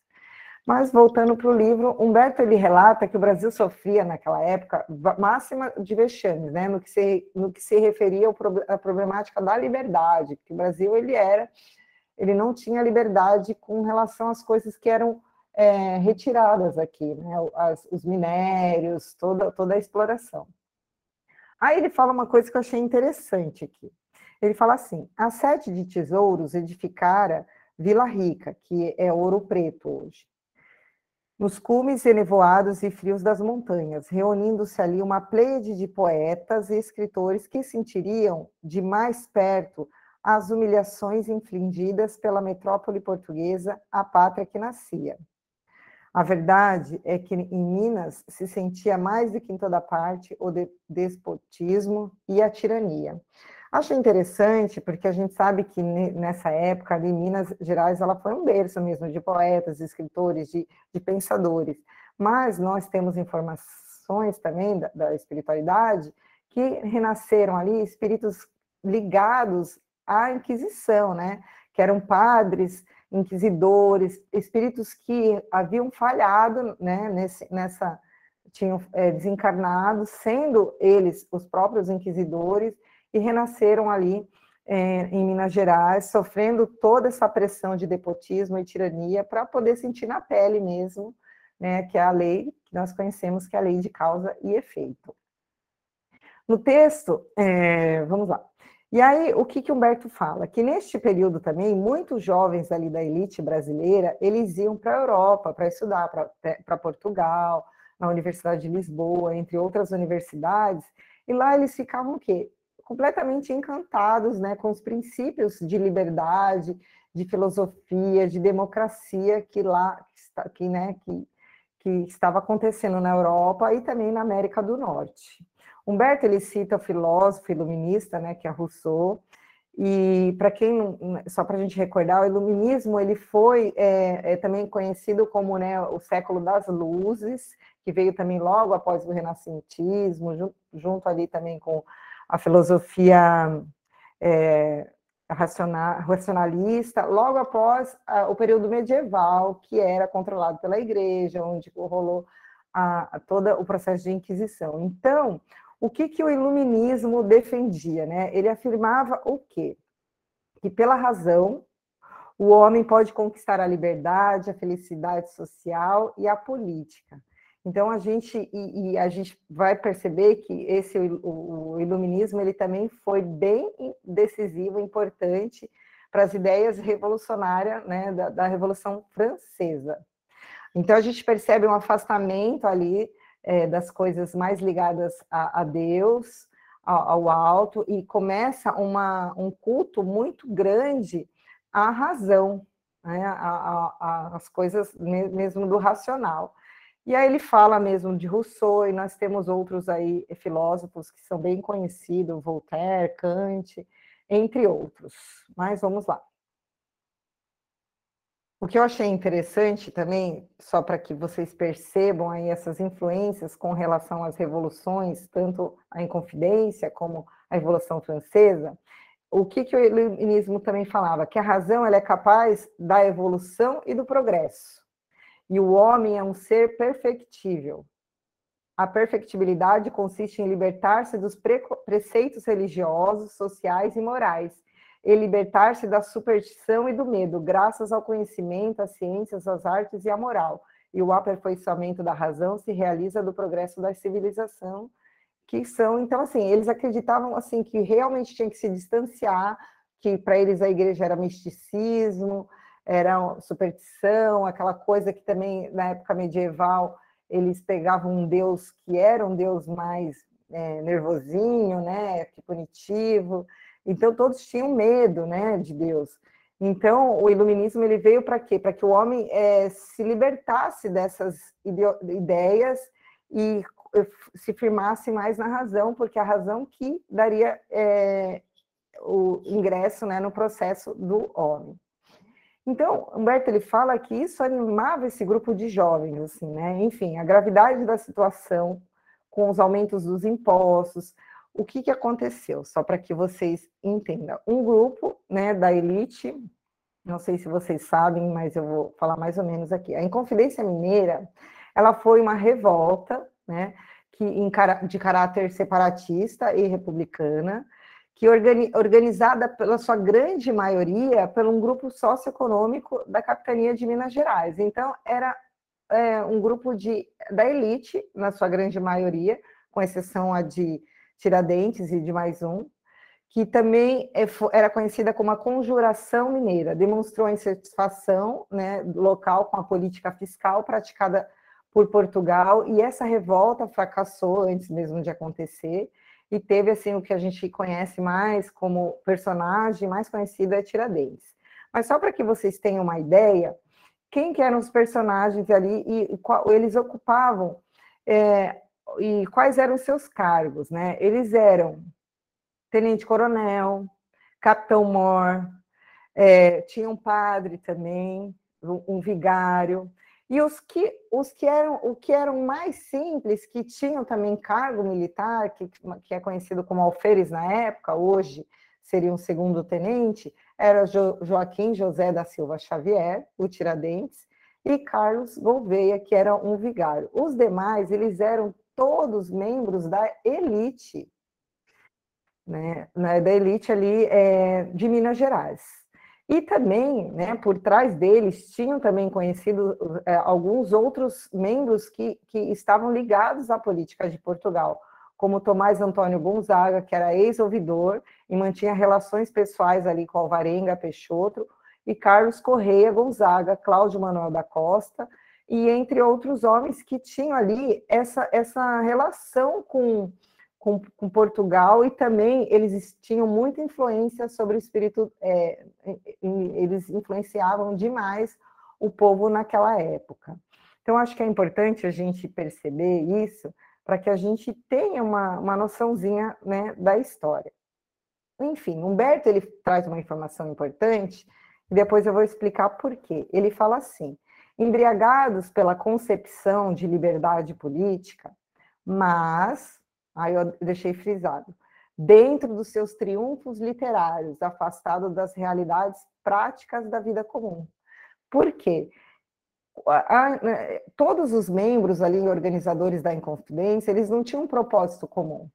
Mas voltando para o livro, Humberto ele relata que o Brasil sofria naquela época máxima de vexames, né, no que se no que se referia à problemática da liberdade, que o Brasil ele era ele não tinha liberdade com relação às coisas que eram é, retiradas aqui, né? As, os minérios, toda, toda a exploração. Aí ele fala uma coisa que eu achei interessante aqui. Ele fala assim: a sete de tesouros edificara Vila Rica, que é Ouro Preto hoje, nos cumes enevoados e frios das montanhas, reunindo-se ali uma pleiade de poetas e escritores que sentiriam de mais perto as humilhações infligidas pela metrópole portuguesa à pátria que nascia. A verdade é que em Minas se sentia mais do que em toda parte o despotismo e a tirania. Acho interessante porque a gente sabe que nessa época ali, Minas Gerais ela foi um berço mesmo de poetas, escritores, de, de pensadores. Mas nós temos informações também da, da espiritualidade que renasceram ali espíritos ligados à Inquisição, né? Que eram padres, inquisidores, espíritos que haviam falhado, né? Nesse, nessa tinham é, desencarnado, sendo eles os próprios inquisidores e renasceram ali é, em Minas Gerais, sofrendo toda essa pressão de depotismo e tirania para poder sentir na pele mesmo, né? Que é a lei que nós conhecemos que é a lei de causa e efeito. No texto, é, vamos lá. E aí, o que, que Humberto fala? Que neste período também, muitos jovens ali da elite brasileira, eles iam para a Europa para estudar, para Portugal, na Universidade de Lisboa, entre outras universidades, e lá eles ficavam o quê? Completamente encantados né, com os princípios de liberdade, de filosofia, de democracia que lá, que, né, que, que estava acontecendo na Europa e também na América do Norte. Humberto ele cita o filósofo iluminista, né, que é Rousseau, e para quem só para a gente recordar, o iluminismo ele foi é, é, também conhecido como né, o século das luzes, que veio também logo após o renascentismo, junto, junto ali também com a filosofia é, racionalista, logo após a, o período medieval, que era controlado pela igreja, onde rolou a, a todo o processo de inquisição. Então, o que, que o iluminismo defendia? Né? Ele afirmava o quê? Que pela razão o homem pode conquistar a liberdade, a felicidade social e a política. Então a gente e, e a gente vai perceber que esse o, o, iluminismo ele também foi bem decisivo, importante para as ideias revolucionárias né, da, da Revolução Francesa. Então a gente percebe um afastamento ali é, das coisas mais ligadas a, a Deus, ao, ao, alto, e começa uma, um culto muito grande à razão, né, a, a, as coisas mesmo do racional. E aí ele fala mesmo de Rousseau, e nós temos outros aí filósofos que são bem conhecidos, Voltaire, Kant, entre outros. Mas vamos lá. O que eu achei interessante também, só para que vocês percebam aí essas influências com relação às revoluções, tanto a Inconfidência como a Revolução Francesa, o que, que o iluminismo também falava? Que a razão ela é capaz da evolução e do progresso. E o homem é um ser perfectível. A perfectibilidade consiste em libertar-se dos preceitos religiosos, sociais e morais e libertar-se da superstição e do medo, graças ao conhecimento, às ciências, às artes e à moral. E o aperfeiçoamento da razão se realiza do progresso da civilização, que são, então, assim, eles acreditavam, assim, que realmente tinha que se distanciar, que para eles a igreja era misticismo, era superstição, aquela coisa que também, na época medieval, eles pegavam um deus que era um deus mais é, nervosinho, né, que punitivo, então todos tinham medo, né, de Deus. Então, o iluminismo ele veio para quê? Para que o homem é, se libertasse dessas ideias e se firmasse mais na razão, porque a razão que daria é, o ingresso né, no processo do homem. Então, Humberto ele fala que isso animava esse grupo de jovens, assim, né? Enfim, a gravidade da situação com os aumentos dos impostos, o que, que aconteceu? Só para que vocês entendam. Um grupo né, da elite, não sei se vocês sabem, mas eu vou falar mais ou menos aqui. A Inconfidência Mineira, ela foi uma revolta, né, que, de caráter separatista e republicana, que organi, organizada pela sua grande maioria por um grupo socioeconômico da capitania de Minas Gerais. Então, era é, um grupo de, da elite, na sua grande maioria, com exceção a de Tiradentes e de mais um, que também é, era conhecida como a Conjuração Mineira, demonstrou insatisfação né, local com a política fiscal praticada por Portugal, e essa revolta fracassou antes mesmo de acontecer, e teve assim o que a gente conhece mais como personagem mais conhecido é Tiradentes. Mas só para que vocês tenham uma ideia, quem que eram os personagens ali e, e qual, eles ocupavam é, e quais eram os seus cargos, né? Eles eram tenente-coronel, capitão-mor, é, tinha um padre também, um vigário, e os que, os que eram o que eram mais simples, que tinham também cargo militar, que, que é conhecido como alferes na época, hoje seria um segundo tenente, era jo, Joaquim José da Silva Xavier, o Tiradentes, e Carlos Gouveia, que era um vigário. Os demais, eles eram todos membros da elite, né, da elite ali é, de Minas Gerais. E também, né, por trás deles, tinham também conhecido é, alguns outros membros que, que estavam ligados à política de Portugal, como Tomás Antônio Gonzaga, que era ex-ouvidor e mantinha relações pessoais ali com Alvarenga Peixoto, e Carlos Correia Gonzaga, Cláudio Manuel da Costa, e entre outros homens que tinham ali essa, essa relação com com, com, Portugal e também eles tinham muita influência sobre o espírito, é, eles influenciavam demais o povo naquela época. Então, acho que é importante a gente perceber isso para que a gente tenha uma, uma noçãozinha né, da história. Enfim, Humberto ele traz uma informação importante e depois eu vou explicar por quê. Ele fala assim: embriagados pela concepção de liberdade política, mas Aí eu deixei frisado. Dentro dos seus triunfos literários, afastado das realidades práticas da vida comum. Por quê? Né, todos os membros ali, organizadores da Inconfidência, eles não tinham um propósito comum.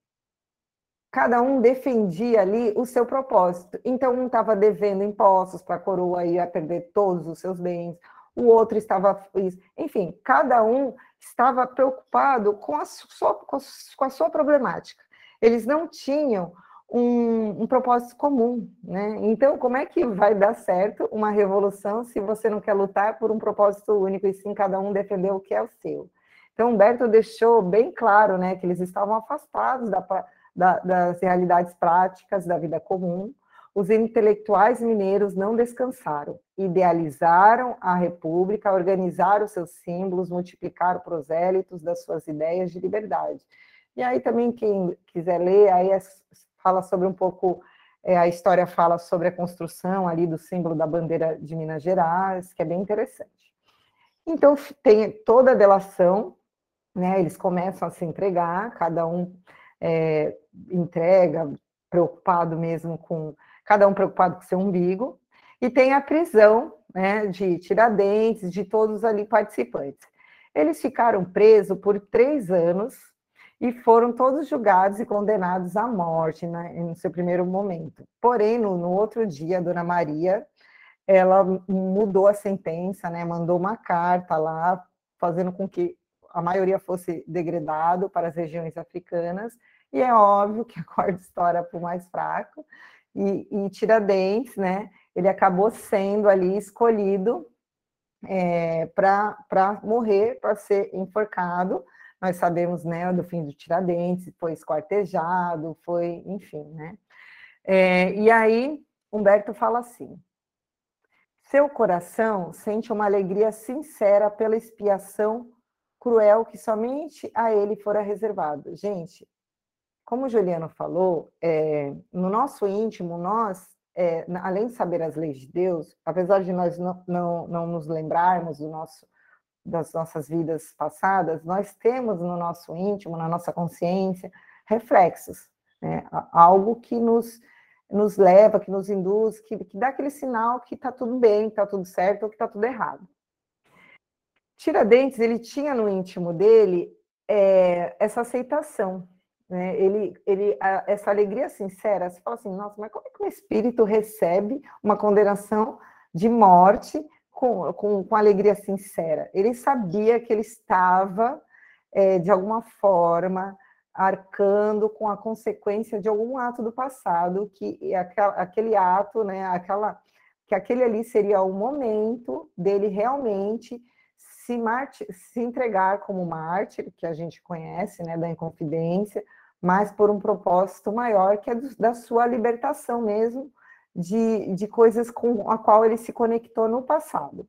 Cada um defendia ali o seu propósito. Então, um estava devendo impostos para a coroa e ia perder todos os seus bens, o outro estava. Enfim, cada um estava preocupado com a sua, com a sua problemática. Eles não tinham um, um, propósito comum, né? Então, como é que vai dar certo uma revolução se você não quer lutar por um propósito único e sim cada um defender o que é o seu? Então, Humberto deixou bem claro, né, que eles estavam afastados da, da, das realidades práticas da vida comum, os intelectuais mineiros não descansaram, idealizaram a república, organizaram seus símbolos, multiplicaram prosélitos das suas ideias de liberdade. E aí também quem quiser ler, aí é, fala sobre um pouco, é, a história fala sobre a construção ali do símbolo da bandeira de Minas Gerais, que é bem interessante. Então tem toda a delação, né, eles começam a se entregar, cada um é, entrega, preocupado mesmo com cada um preocupado com seu umbigo, e tem a prisão né, de Tiradentes, de todos ali participantes. Eles ficaram presos por três anos e foram todos julgados e condenados à morte né, no seu primeiro momento. Porém, no, no outro dia, a Dona Maria, ela mudou a sentença, né, mandou uma carta lá, fazendo com que a maioria fosse degradado para as regiões africanas, e é óbvio que a corda estoura para o mais fraco, e, e Tiradentes, né, ele acabou sendo ali escolhido é, para morrer, para ser enforcado. Nós sabemos, né, do fim de Tiradentes, foi esquartejado, foi, enfim, né. É, e aí, Humberto fala assim, seu coração sente uma alegria sincera pela expiação cruel que somente a ele fora reservado. Gente, como o Juliano falou, é, no nosso íntimo, nós, é, além de saber as leis de Deus, apesar de nós não, não, não nos lembrarmos do nosso, das nossas vidas passadas, nós temos no nosso íntimo, na nossa consciência, reflexos, né? algo que nos, nos leva, que nos induz, que, que dá aquele sinal que está tudo bem, está tudo certo ou que está tudo errado. Tiradentes, ele tinha no íntimo dele é, essa aceitação, né? Ele, ele, a, essa alegria sincera, você fala assim, nossa, mas como é que o espírito recebe uma condenação de morte com, com, com alegria sincera? Ele sabia que ele estava, é, de alguma forma, arcando com a consequência de algum ato do passado, que aquela, aquele ato, né, aquela, que aquele ali seria o momento dele realmente se, se entregar como mártir, que a gente conhece, né, da Inconfidência, mas por um propósito maior, que é do, da sua libertação mesmo, de, de coisas com a qual ele se conectou no passado.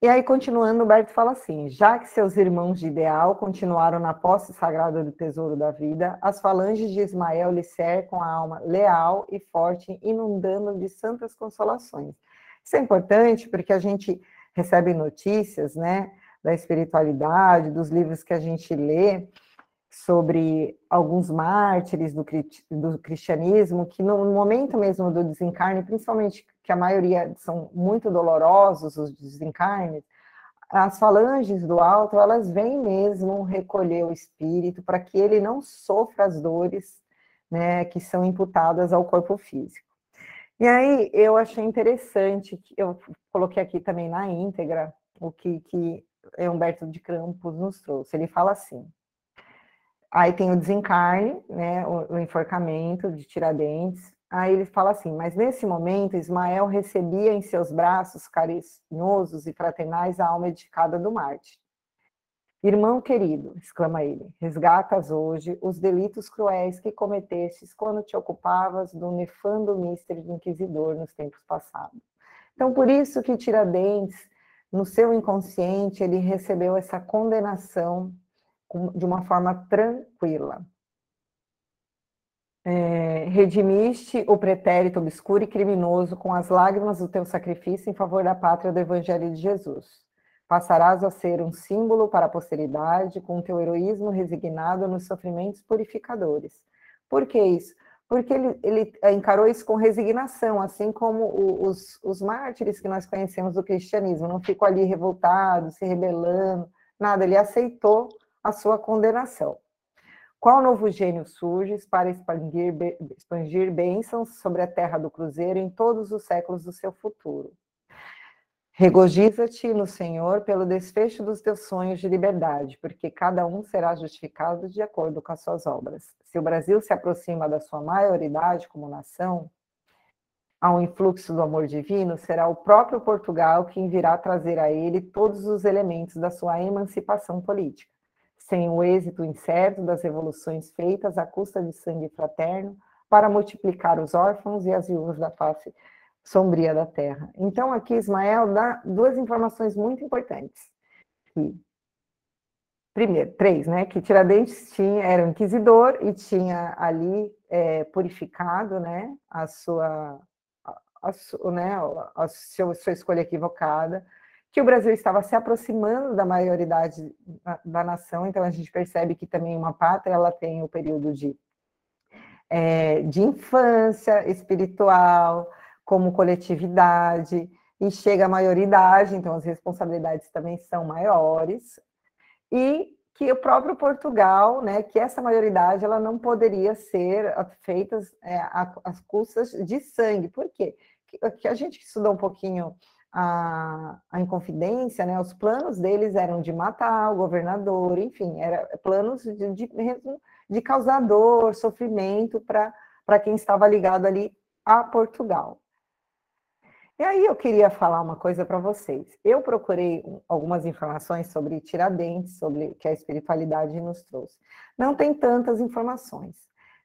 E aí, continuando, o Berto fala assim: já que seus irmãos de ideal continuaram na posse sagrada do tesouro da vida, as falanges de Ismael lhe cercam a alma leal e forte, inundando de santas consolações. Isso é importante porque a gente recebe notícias, né, da espiritualidade, dos livros que a gente lê sobre alguns mártires do, do cristianismo que no momento mesmo do desencarne, principalmente que a maioria são muito dolorosos os desencarnes, as falanges do alto, elas vêm mesmo recolher o espírito para que ele não sofra as dores né, que são imputadas ao corpo físico. E aí eu achei interessante, eu coloquei aqui também na íntegra o que, que Humberto de Campos nos trouxe. Ele fala assim: aí tem o desencarne, né, o, o enforcamento de Tiradentes. Aí ele fala assim: mas nesse momento Ismael recebia em seus braços carinhosos e fraternais a alma edificada do Marte. Irmão querido, exclama ele, resgatas hoje os delitos cruéis que cometestes quando te ocupavas do nefando mistério do inquisidor nos tempos passados. Então, por isso que Tiradentes, no seu inconsciente, ele recebeu essa condenação de uma forma tranquila. É, redimiste o pretérito obscuro e criminoso com as lágrimas do teu sacrifício em favor da pátria do Evangelho de Jesus Passarás a ser um símbolo para a posteridade, com teu heroísmo resignado nos sofrimentos purificadores. Por que isso? Porque ele, ele encarou isso com resignação, assim como o, os, os mártires que nós conhecemos do cristianismo. Não ficou ali revoltado, se rebelando, nada. Ele aceitou a sua condenação. Qual novo gênio surge para expandir, expandir bênçãos sobre a terra do cruzeiro em todos os séculos do seu futuro? Regozija-te no Senhor pelo desfecho dos teus sonhos de liberdade, porque cada um será justificado de acordo com as suas obras. Se o Brasil se aproxima da sua maioridade como nação, a um influxo do amor divino, será o próprio Portugal quem virá trazer a ele todos os elementos da sua emancipação política. Sem o êxito incerto das revoluções feitas à custa de sangue fraterno, para multiplicar os órfãos e as viúvas da face sombria da terra. Então, aqui Ismael dá duas informações muito importantes. Primeiro, três, né? Que Tiradentes tinha, era um inquisidor e tinha ali é, purificado, né? A sua, a, a, né, a sua, sua escolha equivocada, que o Brasil estava se aproximando da maioridade da, nação, então a gente percebe que também uma pátria ela tem o período de, é, de infância espiritual, como coletividade, e chega à maioridade, então as responsabilidades também são maiores, e que o próprio Portugal, né, que essa maioridade ela não poderia ser feita é, às custas de sangue. Por quê? Que a gente estudou um pouquinho a, a Inconfidência, né, os planos deles eram de matar o governador, enfim, era planos de, de, de causar dor, sofrimento para quem estava ligado ali a Portugal. E aí eu queria falar uma coisa para vocês. Eu procurei algumas informações sobre Tiradentes, sobre o que a espiritualidade nos trouxe. Não tem tantas informações.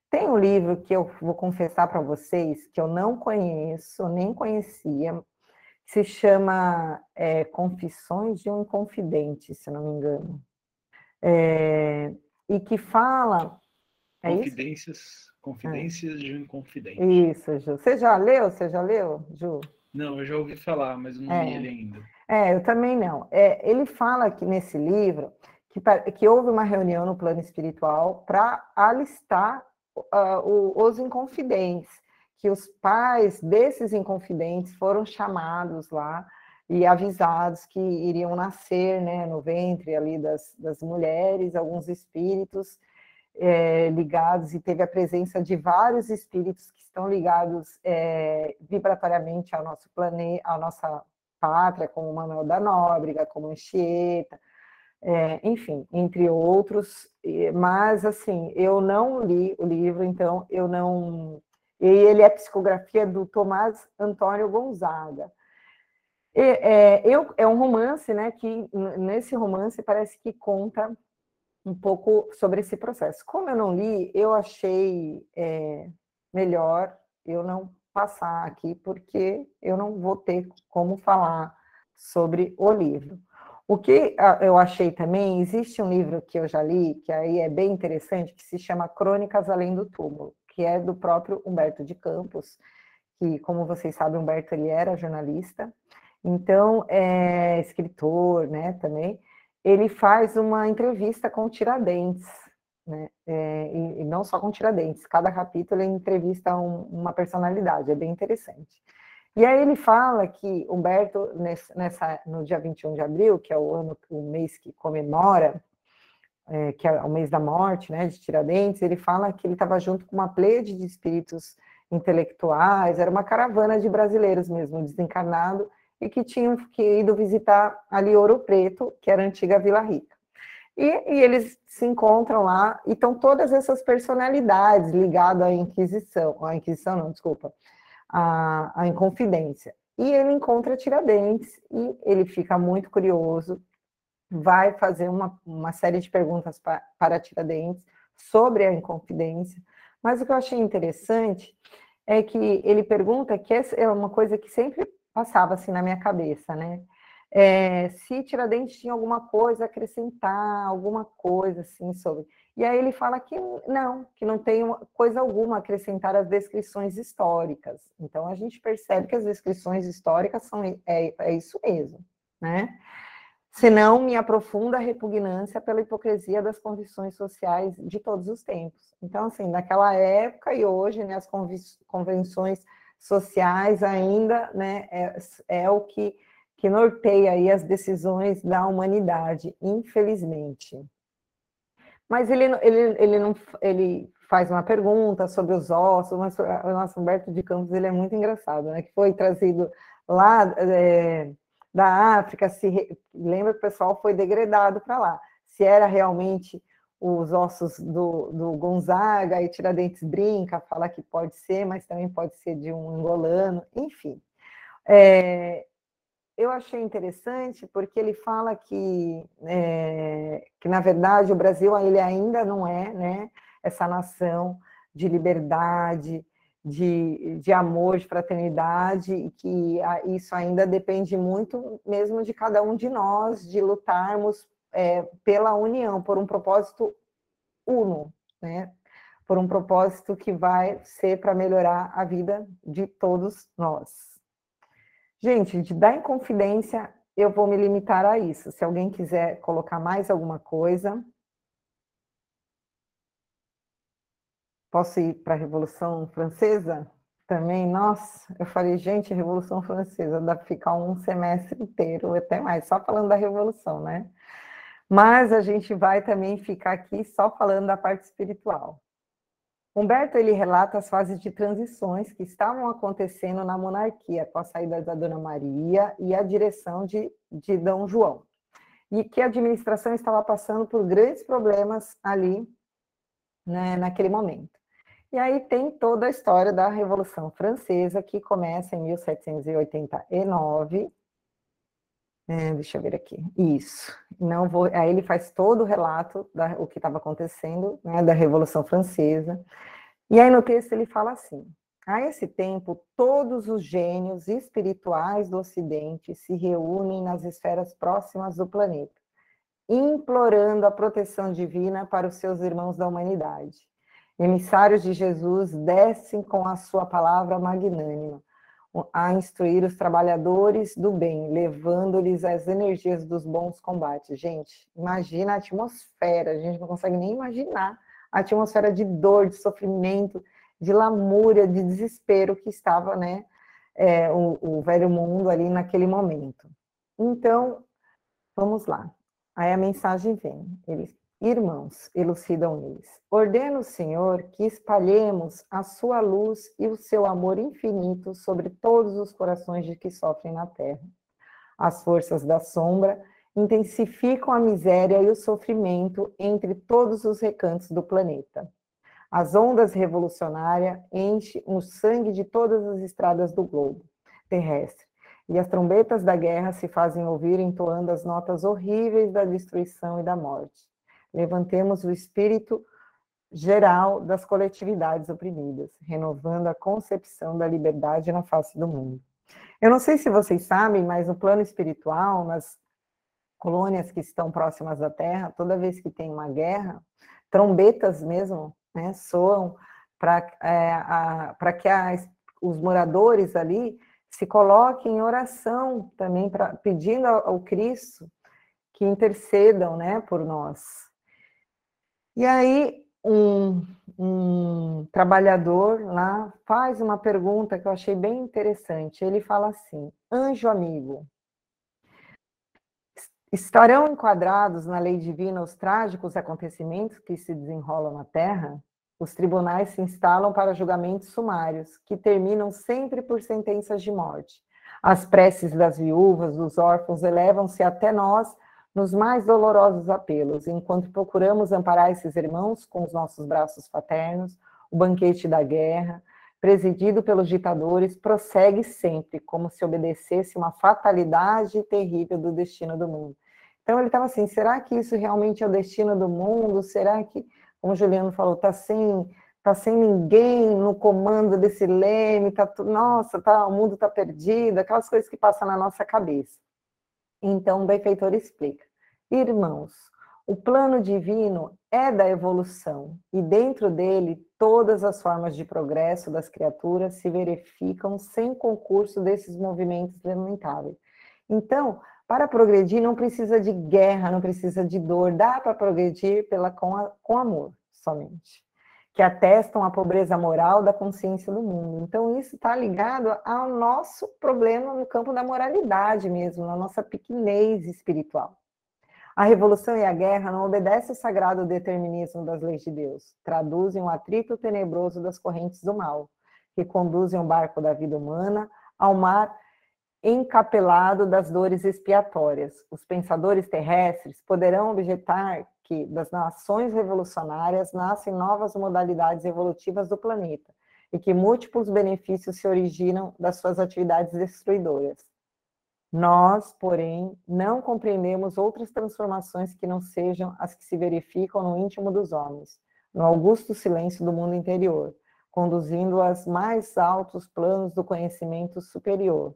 Tem um livro que eu vou confessar para vocês que eu não conheço, nem conhecia, se chama é, Confissões de um Confidente, se não me engano. É, e que fala. É confidências, isso? confidências é. de um confidente. Isso, Ju. Você já leu? Você já leu, Ju? Não, eu já ouvi falar, mas não li ele ainda. É, eu também não. É, ele fala que nesse livro que, que houve uma reunião no plano espiritual para alistar uh, o, os inconfidentes, que os pais desses inconfidentes foram chamados lá e avisados que iriam nascer né, no ventre ali das, das mulheres, alguns espíritos é, ligados, e teve a presença de vários espíritos que estão ligados é, vibratoriamente ao nosso planeta, à nossa pátria, como Manuel da Nóbrega, como Anchieta, é, enfim, entre outros, mas assim, eu não li o livro, então eu não. E ele é psicografia do Tomás Antônio Gonzaga. E, é, eu, é um romance, né? Que nesse romance parece que conta um pouco sobre esse processo. Como eu não li, eu achei é, melhor eu não passar aqui, porque eu não vou ter como falar sobre o livro. O que eu achei também, existe um livro que eu já li, que aí é bem interessante, que se chama Crônicas Além do Túmulo, que é do próprio Humberto de Campos, que, como vocês sabem, Humberto ele era jornalista, então é escritor, né, também. Ele faz uma entrevista com Tiradentes, né, é, e, não só com Tiradentes, cada capítulo ele entrevista um, uma personalidade, é bem interessante. E aí ele fala que Humberto, nessa, no dia 21 de abril, que é o ano, o mês que comemora, é, que é o mês da morte, né, de Tiradentes, ele fala que ele estava junto com uma pleia de espíritos intelectuais, era uma caravana de brasileiros mesmo, desencarnado, e que tinham que ido visitar ali Ouro Preto, que era a antiga Vila Rica. E, e, eles se encontram lá, e estão todas essas personalidades ligadas à Inquisição, à Inquisição não, desculpa, a, a Inconfidência. E ele encontra Tiradentes e ele fica muito curioso, vai fazer uma, uma série de perguntas para, para Tiradentes sobre a Inconfidência. Mas o que eu achei interessante é que ele pergunta, que é uma coisa que sempre passava assim na minha cabeça, né? É, se Tiradentes tinha alguma coisa a acrescentar, alguma coisa assim sobre. E aí ele fala que não, que não tem coisa alguma a acrescentar às descrições históricas. Então a gente percebe que as descrições históricas são é, é isso mesmo, né? Senão me aprofunda a repugnância pela hipocrisia das condições sociais de todos os tempos. Então, assim, naquela época e hoje, né, as convenções sociais ainda, né, é, é o que, que norteia aí as decisões da humanidade, infelizmente. Mas ele, ele, ele, não, ele faz uma pergunta sobre os ossos, mas o nosso Humberto de Campos ele é muito engraçado, né? Que foi trazido lá é, da África, se lembra que o pessoal foi degradado para lá. Se era realmente os ossos do, do Gonzaga, e Tiradentes brinca, fala que pode ser, mas também pode ser de um angolano, enfim. É, eu achei interessante porque ele fala que, é, que na verdade, o Brasil ele ainda não é né, essa nação de liberdade, de, de amor, de fraternidade, e que isso ainda depende muito mesmo de cada um de nós, de lutarmos é, pela união, por um propósito uno, né? por um propósito que vai ser para melhorar a vida de todos nós. Gente, de dar em confidência, eu vou me limitar a isso. Se alguém quiser colocar mais alguma coisa. Posso ir para a Revolução Francesa? Também, nossa, eu falei, gente, Revolução Francesa, dá para ficar um semestre inteiro, até mais, só falando da Revolução, né? Mas a gente vai também ficar aqui só falando da parte espiritual. Humberto ele relata as fases de transições que estavam acontecendo na monarquia, com a saída da Dona Maria e a direção de, de Dom João. E que a administração estava passando por grandes problemas ali, né, naquele momento. E aí tem toda a história da Revolução Francesa, que começa em 1789. É, deixa eu ver aqui. Isso. Não vou. Aí ele faz todo o relato da o que estava acontecendo, né, da Revolução Francesa. E aí no texto ele fala assim: A esse tempo, todos os gênios espirituais do Ocidente se reúnem nas esferas próximas do planeta, implorando a proteção divina para os seus irmãos da humanidade. Emissários de Jesus descem com a sua palavra magnânima a instruir os trabalhadores do bem, levando-lhes as energias dos bons combates. Gente, imagina a atmosfera, a gente não consegue nem imaginar a atmosfera de dor, de sofrimento, de lamúria, de desespero que estava, né, é, o, o velho mundo ali naquele momento. Então, vamos lá. Aí a mensagem vem. Eles, irmãos, elucidam eles. Ordena o Senhor que espalhemos a sua luz e o seu amor infinito sobre todos os corações de que sofrem na terra. As forças da sombra intensificam a miséria e o sofrimento entre todos os recantos do planeta. As ondas revolucionárias enchem o sangue de todas as estradas do globo terrestre, e as trombetas da guerra se fazem ouvir entoando as notas horríveis da destruição e da morte. Levantemos o espírito geral das coletividades oprimidas, renovando a concepção da liberdade na face do mundo. Eu não sei se vocês sabem, mas no plano espiritual, nas colônias que estão próximas da Terra, toda vez que tem uma guerra, trombetas mesmo né, soam para é, que as, os moradores ali se coloquem em oração também, pra, pedindo ao, ao Cristo que intercedam né, por nós. E aí, um, um trabalhador lá faz uma pergunta que eu achei bem interessante. Ele fala assim: anjo amigo, Estarão enquadrados na lei divina os trágicos acontecimentos que se desenrolam na Terra? Os tribunais se instalam para julgamentos sumários, que terminam sempre por sentenças de morte. As preces das viúvas, dos órfãos, elevam-se até nós nos mais dolorosos apelos, enquanto procuramos amparar esses irmãos com os nossos braços paternos, o banquete da guerra, presidido pelos ditadores, prossegue sempre, como se obedecesse uma fatalidade terrível do destino do mundo. Então ele estava assim: será que isso realmente é o destino do mundo? Será que, como o Juliano falou, está sem, tá sem ninguém no comando desse leme? Tá, nossa, tá, o mundo está perdido, aquelas coisas que passam na nossa cabeça. Então o benfeitor explica: irmãos, o plano divino é da evolução e dentro dele todas as formas de progresso das criaturas se verificam sem concurso desses movimentos lamentáveis. Então, para progredir não precisa de guerra, não precisa de dor, dá para progredir pela, com, a, com amor somente, que atestam a pobreza moral da consciência do mundo. Então, isso está ligado ao nosso problema no campo da moralidade mesmo, na nossa pequenez espiritual. A revolução e a guerra não obedecem ao sagrado determinismo das leis de Deus, traduzem o atrito tenebroso das correntes do mal, que conduzem o barco da vida humana ao mar encapelado das dores expiatórias. Os pensadores terrestres poderão objetar que das nações revolucionárias nascem novas modalidades evolutivas do planeta e que múltiplos benefícios se originam das suas atividades destruidoras. Nós, porém, não compreendemos outras transformações que não sejam as que se verificam no íntimo dos homens, no augusto silêncio do mundo interior, conduzindo aos mais altos planos do conhecimento superior.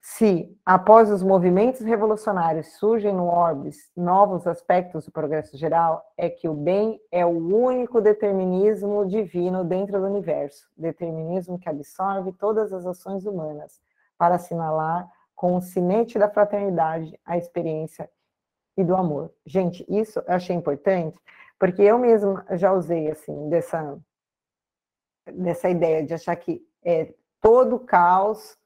Se, após os movimentos revolucionários, surgem no orbis novos aspectos do progresso geral, é que o bem é o único determinismo divino dentro do universo, determinismo que absorve todas as ações humanas, para assinalar com o sinete da fraternidade, a experiência e do amor. Gente, isso eu achei importante, porque eu mesma já usei, assim, dessa, dessa ideia de achar que é todo caos,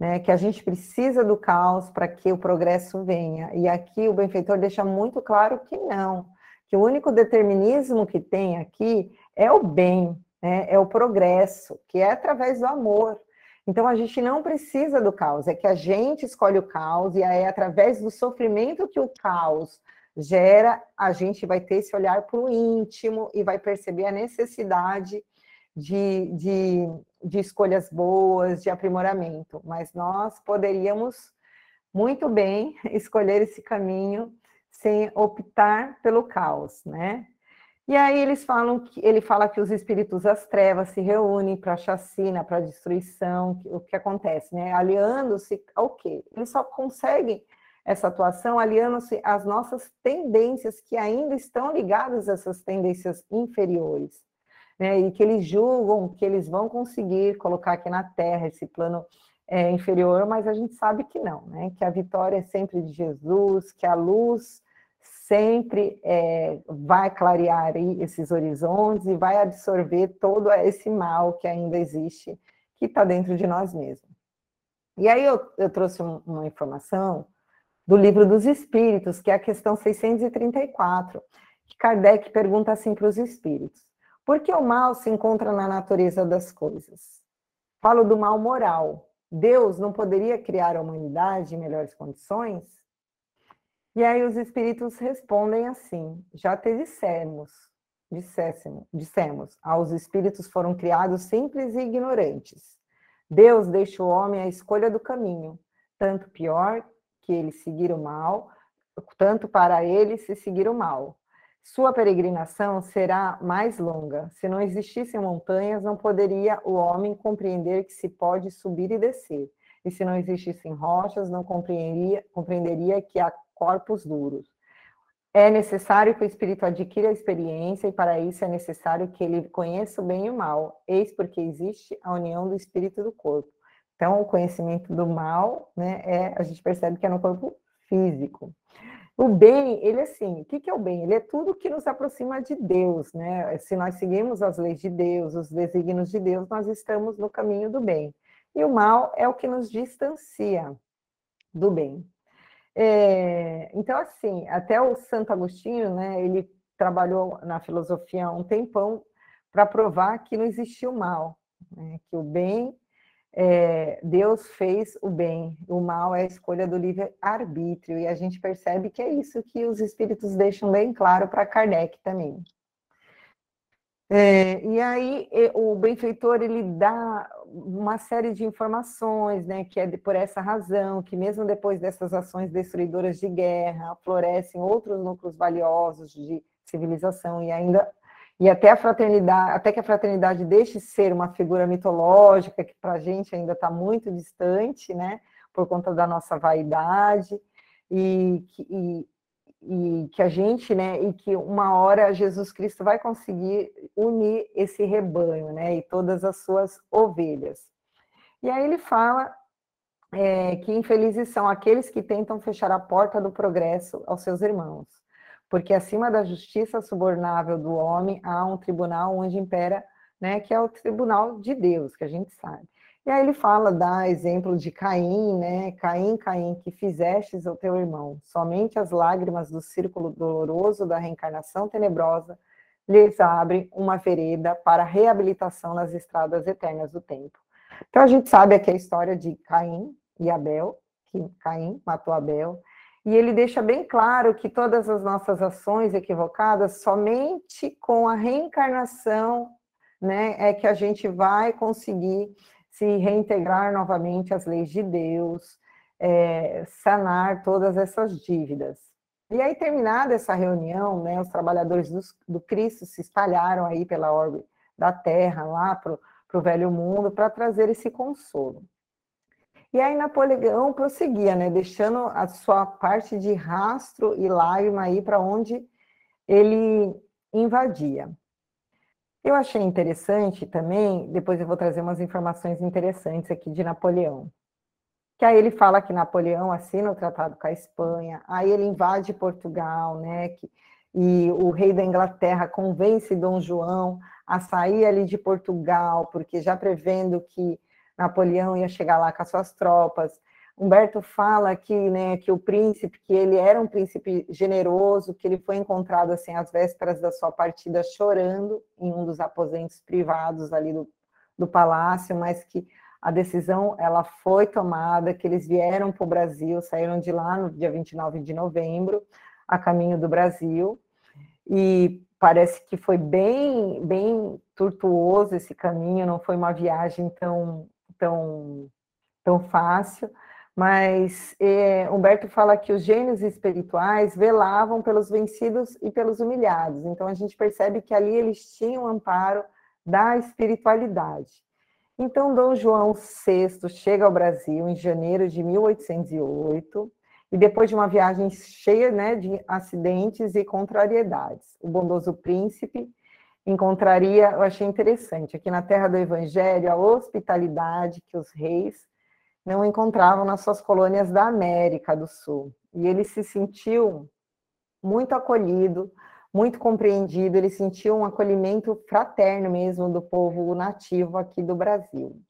né, que a gente precisa do caos para que o progresso venha. E aqui o benfeitor deixa muito claro que não, que o único determinismo que tem aqui é o bem, né, é o progresso, que é através do amor. Então a gente não precisa do caos, é que a gente escolhe o caos e é através do sofrimento que o caos gera, a gente vai ter esse olhar para o íntimo e vai perceber a necessidade de, de, de escolhas boas, de aprimoramento. Mas nós poderíamos muito bem escolher esse caminho sem optar pelo caos, né? E aí eles falam que ele fala que os espíritos das trevas se reúnem para chacina, para destruição, o que acontece, né? Aliando-se ao quê? Eles só conseguem essa atuação aliando-se às nossas tendências que ainda estão ligadas a essas tendências inferiores, né? E que eles julgam que eles vão conseguir colocar aqui na Terra esse plano é, inferior, mas a gente sabe que não, né? Que a vitória é sempre de Jesus, que a luz sempre é, vai clarear esses horizontes e vai absorver todo esse mal que ainda existe, que está dentro de nós mesmos. E aí eu, eu trouxe um, uma informação do livro dos Espíritos, que é a questão 634, que Kardec pergunta assim para os espíritos: por que o mal se encontra na natureza das coisas? Falo do mal moral. Deus não poderia criar a humanidade em melhores condições? E aí os espíritos respondem assim: já te dissemos, dissemos, dissemos, aos espíritos foram criados simples e ignorantes. Deus deixa o homem a escolha do caminho, tanto pior que ele seguir o mal, tanto para ele se seguir o mal. Sua peregrinação será mais longa. Se não existissem montanhas, não poderia o homem compreender que se pode subir e descer. E se não existissem rochas, não compreenderia, compreenderia que há corpos duros. É necessário que o espírito adquira a experiência e para isso é necessário que ele conheça o bem e o mal. Eis porque existe a união do espírito e do corpo. Então, o conhecimento do mal, né, é, a gente percebe que é no corpo físico. O bem, ele é assim, o que, é o bem? Ele é tudo que nos aproxima de Deus, né? Se nós seguimos as leis de Deus, os desígnios de Deus, nós estamos no caminho do bem. E o mal é o que nos distancia do bem. É, então, assim, até o Santo Agostinho, né, ele trabalhou na filosofia um tempão para provar que não existia o mal, né, que o bem, é, Deus fez o bem, o mal é a escolha do livre-arbítrio, e a gente percebe que é isso que os espíritos deixam bem claro para Kardec também. É, e aí o benfeitor ele dá uma série de informações, né, que é por essa razão que mesmo depois dessas ações destruidoras de guerra florescem outros núcleos valiosos de civilização e ainda e até a fraternidade, até que a fraternidade deixe de ser uma figura mitológica que para a gente ainda está muito distante, né, por conta da nossa vaidade e, e e que a gente, né, e que uma hora Jesus Cristo vai conseguir unir esse rebanho, né, e todas as suas ovelhas. E aí ele fala é, que infelizes são aqueles que tentam fechar a porta do progresso aos seus irmãos, porque acima da justiça subornável do homem há um tribunal onde impera, né, que é o tribunal de Deus, que a gente sabe. E aí ele fala, dá exemplo de Caim, né? Caim, Caim, que fizestes ao teu irmão. Somente as lágrimas do círculo doloroso da reencarnação tenebrosa lhes abrem uma vereda para reabilitação nas estradas eternas do tempo. Então a gente sabe aqui a história de Caim e Abel, que Caim matou Abel, e ele deixa bem claro que todas as nossas ações equivocadas, somente com a reencarnação, né, é que a gente vai conseguir se reintegrar novamente às leis de Deus, é, sanar todas essas dívidas. E aí, terminada essa reunião, né, os trabalhadores do, do Cristo se espalharam aí pela orbe da Terra, lá para o velho mundo, para trazer esse consolo. E aí Napoleão prosseguia, né, deixando a sua parte de rastro e lágrima aí para onde ele invadia. Eu achei interessante também, depois eu vou trazer umas informações interessantes aqui de Napoleão. Que aí ele fala que Napoleão assina o tratado com a Espanha, aí ele invade Portugal, né? Que, e o rei da Inglaterra convence Dom João a sair ali de Portugal, porque já prevendo que Napoleão ia chegar lá com as suas tropas. Humberto fala que, né, que o príncipe, que ele era um príncipe generoso, que ele foi encontrado assim às vésperas da sua partida chorando em um dos aposentos privados ali do, do palácio, mas que a decisão ela foi tomada, que eles vieram para o Brasil, saíram de lá no dia 29 de novembro, a caminho do Brasil, e parece que foi bem, bem tortuoso esse caminho, não foi uma viagem tão, tão, tão fácil, Mas é, Humberto fala que os gênios espirituais velavam pelos vencidos e pelos humilhados. Então a gente percebe que ali eles tinham amparo da espiritualidade. Então Dom João VI chega ao Brasil em janeiro de 1808 e depois de uma viagem cheia né, de acidentes e contrariedades. O bondoso príncipe encontraria, eu achei interessante, aqui na terra do Evangelho, a hospitalidade que os reis não encontravam nas suas colônias da América do Sul. E ele se sentiu muito acolhido, muito compreendido, ele sentiu um acolhimento fraterno mesmo do povo nativo aqui do Brasil.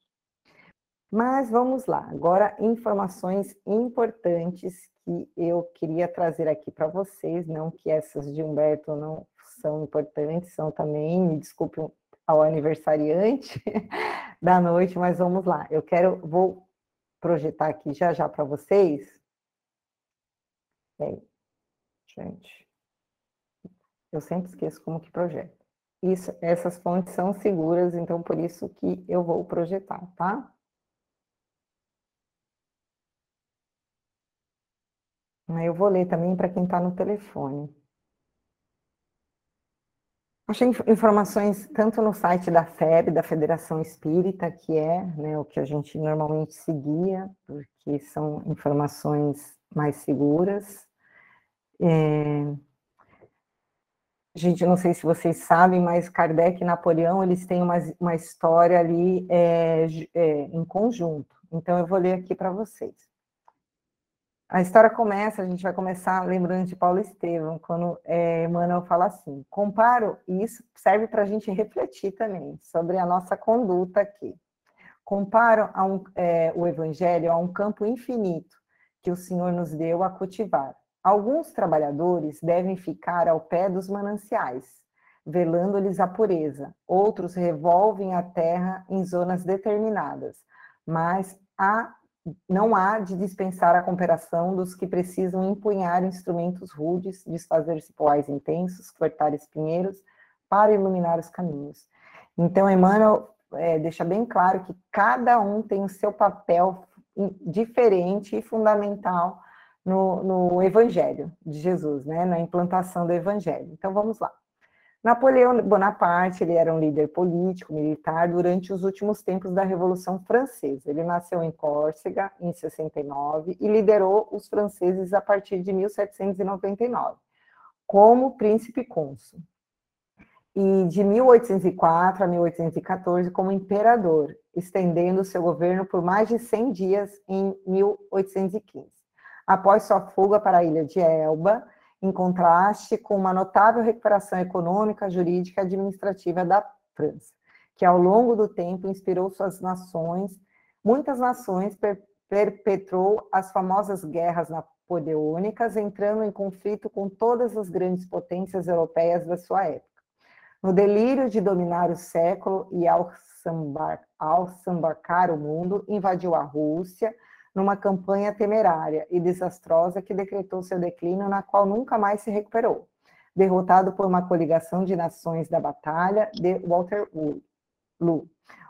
Mas vamos lá, agora informações importantes que eu queria trazer aqui para vocês, não que essas de Humberto não são importantes, são também, me desculpe ao aniversariante da noite, mas vamos lá. Eu quero, vou projetar aqui já já para vocês. Bem, gente, eu sempre esqueço como que projeta. Isso, essas fontes são seguras, então por isso que eu vou projetar, tá? Eu vou ler também para quem está no telefone. Achei informações tanto no site da FEB, da Federação Espírita, que é né, o que a gente normalmente seguia, porque são informações mais seguras. É... Gente, não sei se vocês sabem, mas Kardec e Napoleão, eles têm uma, uma história ali é, é, em conjunto. Então, eu vou ler aqui para vocês. A história começa, a gente vai começar lembrando de Paulo Estevam, quando é, Emmanuel fala assim: comparo, e isso serve para a gente refletir também sobre a nossa conduta aqui. Comparo um, é, o Evangelho a um campo infinito que o Senhor nos deu a cultivar. Alguns trabalhadores devem ficar ao pé dos mananciais, velando-lhes a pureza. Outros revolvem a terra em zonas determinadas, mas há não há de dispensar a cooperação dos que precisam empunhar instrumentos rudes, desfazer cipoais intensos, cortar espinheiros, para iluminar os caminhos. Então, Emmanuel é, deixa bem claro que cada um tem o seu papel diferente e fundamental no, no Evangelho de Jesus, né, na implantação do Evangelho. Então, vamos lá. Napoleão Bonaparte, ele era um líder político, militar, durante os últimos tempos da Revolução Francesa. Ele nasceu em Córcega, em 69, e liderou os franceses a partir de 1799, como príncipe cônsul. E de 1804 a 1814 como imperador, estendendo seu governo por mais de 100 dias em 1815. Após sua fuga para a ilha de Elba, em contraste com uma notável recuperação econômica, jurídica e administrativa da França, que ao longo do tempo inspirou suas nações, muitas nações per perpetrou as famosas guerras napoleônicas, entrando em conflito com todas as grandes potências europeias da sua época. No delírio de dominar o século e ao, sambar, ao sambarcar o mundo, invadiu a Rússia, numa campanha temerária e desastrosa que decretou seu declínio, na qual nunca mais se recuperou, derrotado por uma coligação de nações da Batalha de Waterloo,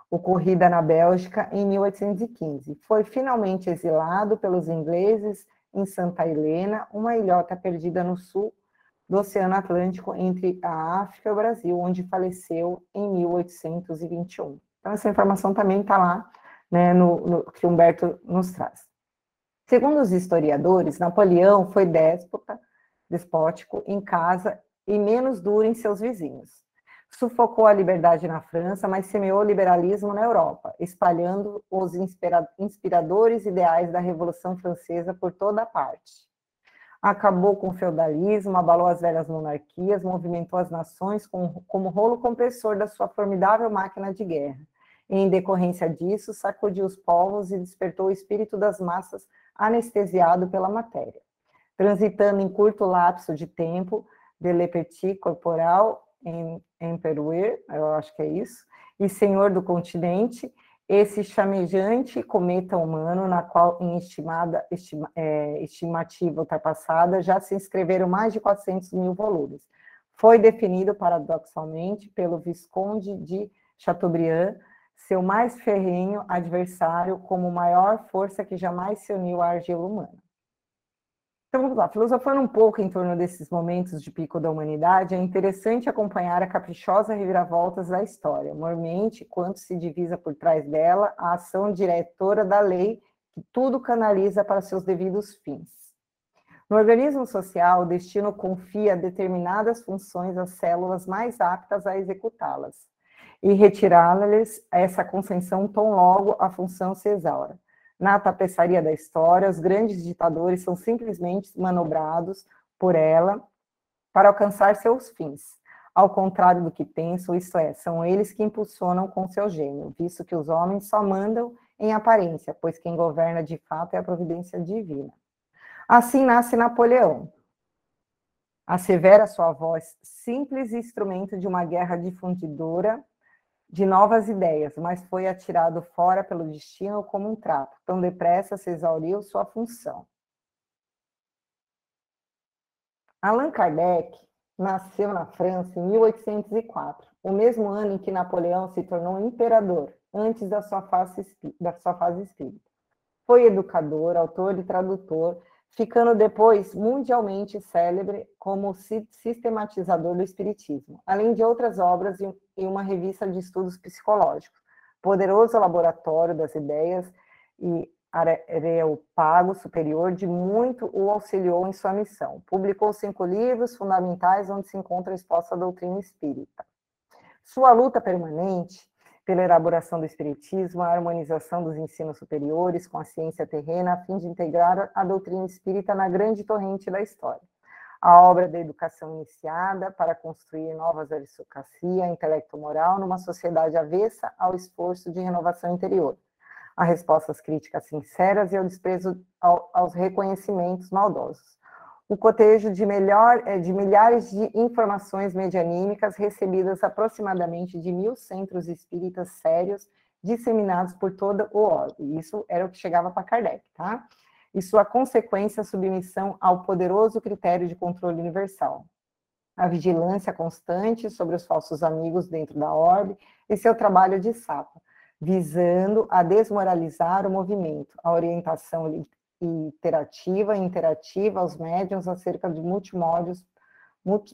ocorrida na Bélgica em 1815. Foi finalmente exilado pelos ingleses em Santa Helena, uma ilhota perdida no sul do Oceano Atlântico entre a África e o Brasil, onde faleceu em 1821. Então, essa informação também está lá né, no, no, que Humberto nos traz. Segundo os historiadores, Napoleão foi déspota, despótico em casa e menos duro em seus vizinhos. Sufocou a liberdade na França, mas semeou o liberalismo na Europa, espalhando os inspiradores ideais da Revolução Francesa por toda parte. Acabou com o feudalismo, abalou as velhas monarquias, movimentou as nações como rolo compressor da sua formidável máquina de guerra em decorrência disso, sacudiu os povos e despertou o espírito das massas anestesiado pela matéria. Transitando em curto lapso de tempo, de petit corporal em emperuer, eu acho que é isso, e senhor do continente, esse chamejante cometa humano, na qual, em estimada, estima, é, estimativa ultrapassada, já se inscreveram mais de 400 mil volumes. Foi definido, paradoxalmente, pelo Visconde de Chateaubriand seu mais ferrenho adversário como maior força que jamais se uniu à argila humana. Então vamos lá, filosofando um pouco em torno desses momentos de pico da humanidade, é interessante acompanhar a caprichosa reviravoltas da história, mormente quanto se divisa por trás dela a ação diretora da lei que tudo canaliza para seus devidos fins. No organismo social, o destino confia determinadas funções às células mais aptas a executá-las e retirá-lhes essa concessão tão logo a função se exaura. Na tapeçaria da história, os grandes ditadores são simplesmente manobrados por ela para alcançar seus fins. Ao contrário do que pensam, isto é, são eles que impulsionam com seu gênio, visto que os homens só mandam em aparência, pois quem governa de fato é a providência divina. Assim nasce Napoleão. Assevera sua voz, simples instrumento de uma guerra difundidora de novas ideias, mas foi atirado fora pelo destino como um trapo. Tão depressa se exauriu sua função. Allan Kardec nasceu na França em 1804, o mesmo ano em que Napoleão se tornou imperador, antes da sua da sua fase espírita. Foi educador, autor e tradutor, ficando depois mundialmente célebre como sistematizador do espiritismo, além de outras obras e uma revista de estudos psicológicos. Poderoso laboratório das ideias e Areopago Superior de muito o auxiliou em sua missão. Publicou cinco livros fundamentais onde se encontra exposta a doutrina espírita. Sua luta permanente pela elaboração do espiritismo, a harmonização dos ensinos superiores com a ciência terrena, a fim de integrar a doutrina espírita na grande torrente da história. A obra da educação iniciada para construir novas aristocracia, intelecto moral numa sociedade avessa ao esforço de renovação interior. A respostas críticas sinceras e ao desprezo ao, aos reconhecimentos maldosos o cotejo de, melhor, eh, de milhares de informações medianímicas recebidas aproximadamente de mil centros espíritas sérios disseminados por toda o orbe. Isso era o que chegava para Kardec, tá? E sua consequência, submissão ao poderoso critério de controle universal. A vigilância constante sobre os falsos amigos dentro da orbe e seu trabalho de sapa, visando a desmoralizar o movimento, a orientação iterativa e interativa aos médiums acerca de multimodos,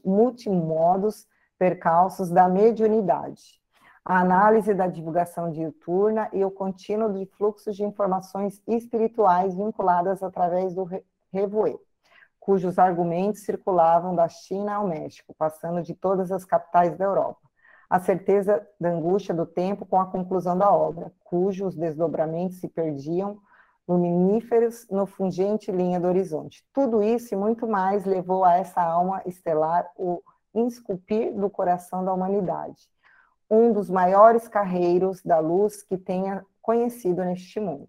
multimodos percalços da mediunidade, a análise da divulgação diuturna e o contínuo de fluxos de informações espirituais vinculadas através do Revoe, cujos argumentos circulavam da China ao México, passando de todas as capitais da Europa. A certeza da angústia do tempo com a conclusão da obra, cujos desdobramentos se perdiam luminíferos no fungente linha do horizonte. Tudo isso e muito mais levou a essa alma estelar o esculpir do coração da humanidade, um dos maiores carreiros da luz que tenha conhecido neste mundo.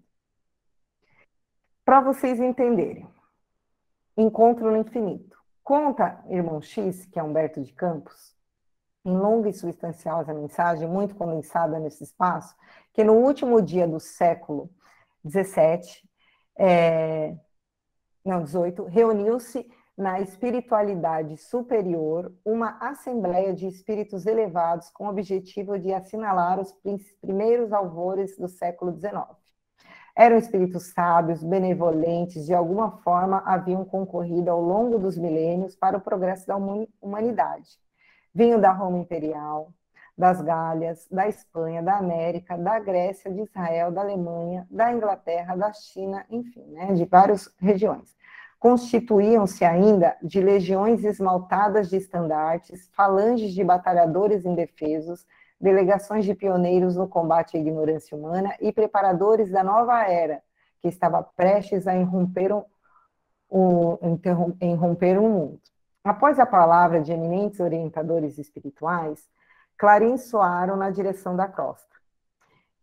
Para vocês entenderem, Encontro no Infinito. Conta Irmão X, que é Humberto de Campos, em longa e substanciosa mensagem, muito condensada nesse espaço, que no último dia do século 17, é, não, 18, reuniu-se na espiritualidade superior uma assembleia de espíritos elevados com o objetivo de assinalar os primeiros alvores do século XIX. Eram espíritos sábios, benevolentes, de alguma forma haviam concorrido ao longo dos milênios para o progresso da humanidade. Vinham da Roma Imperial, das Gálias, da Espanha, da América, da Grécia, de Israel, da Alemanha, da Inglaterra, da China, enfim, né, de várias regiões. Constituíam-se ainda de legiões esmaltadas de estandartes, falanges de batalhadores indefesos, delegações de pioneiros no combate à ignorância humana e preparadores da nova era, que estava prestes a irromper um, irromper um mundo. Após a palavra de eminentes orientadores espirituais, clarins soaram na direção da costa.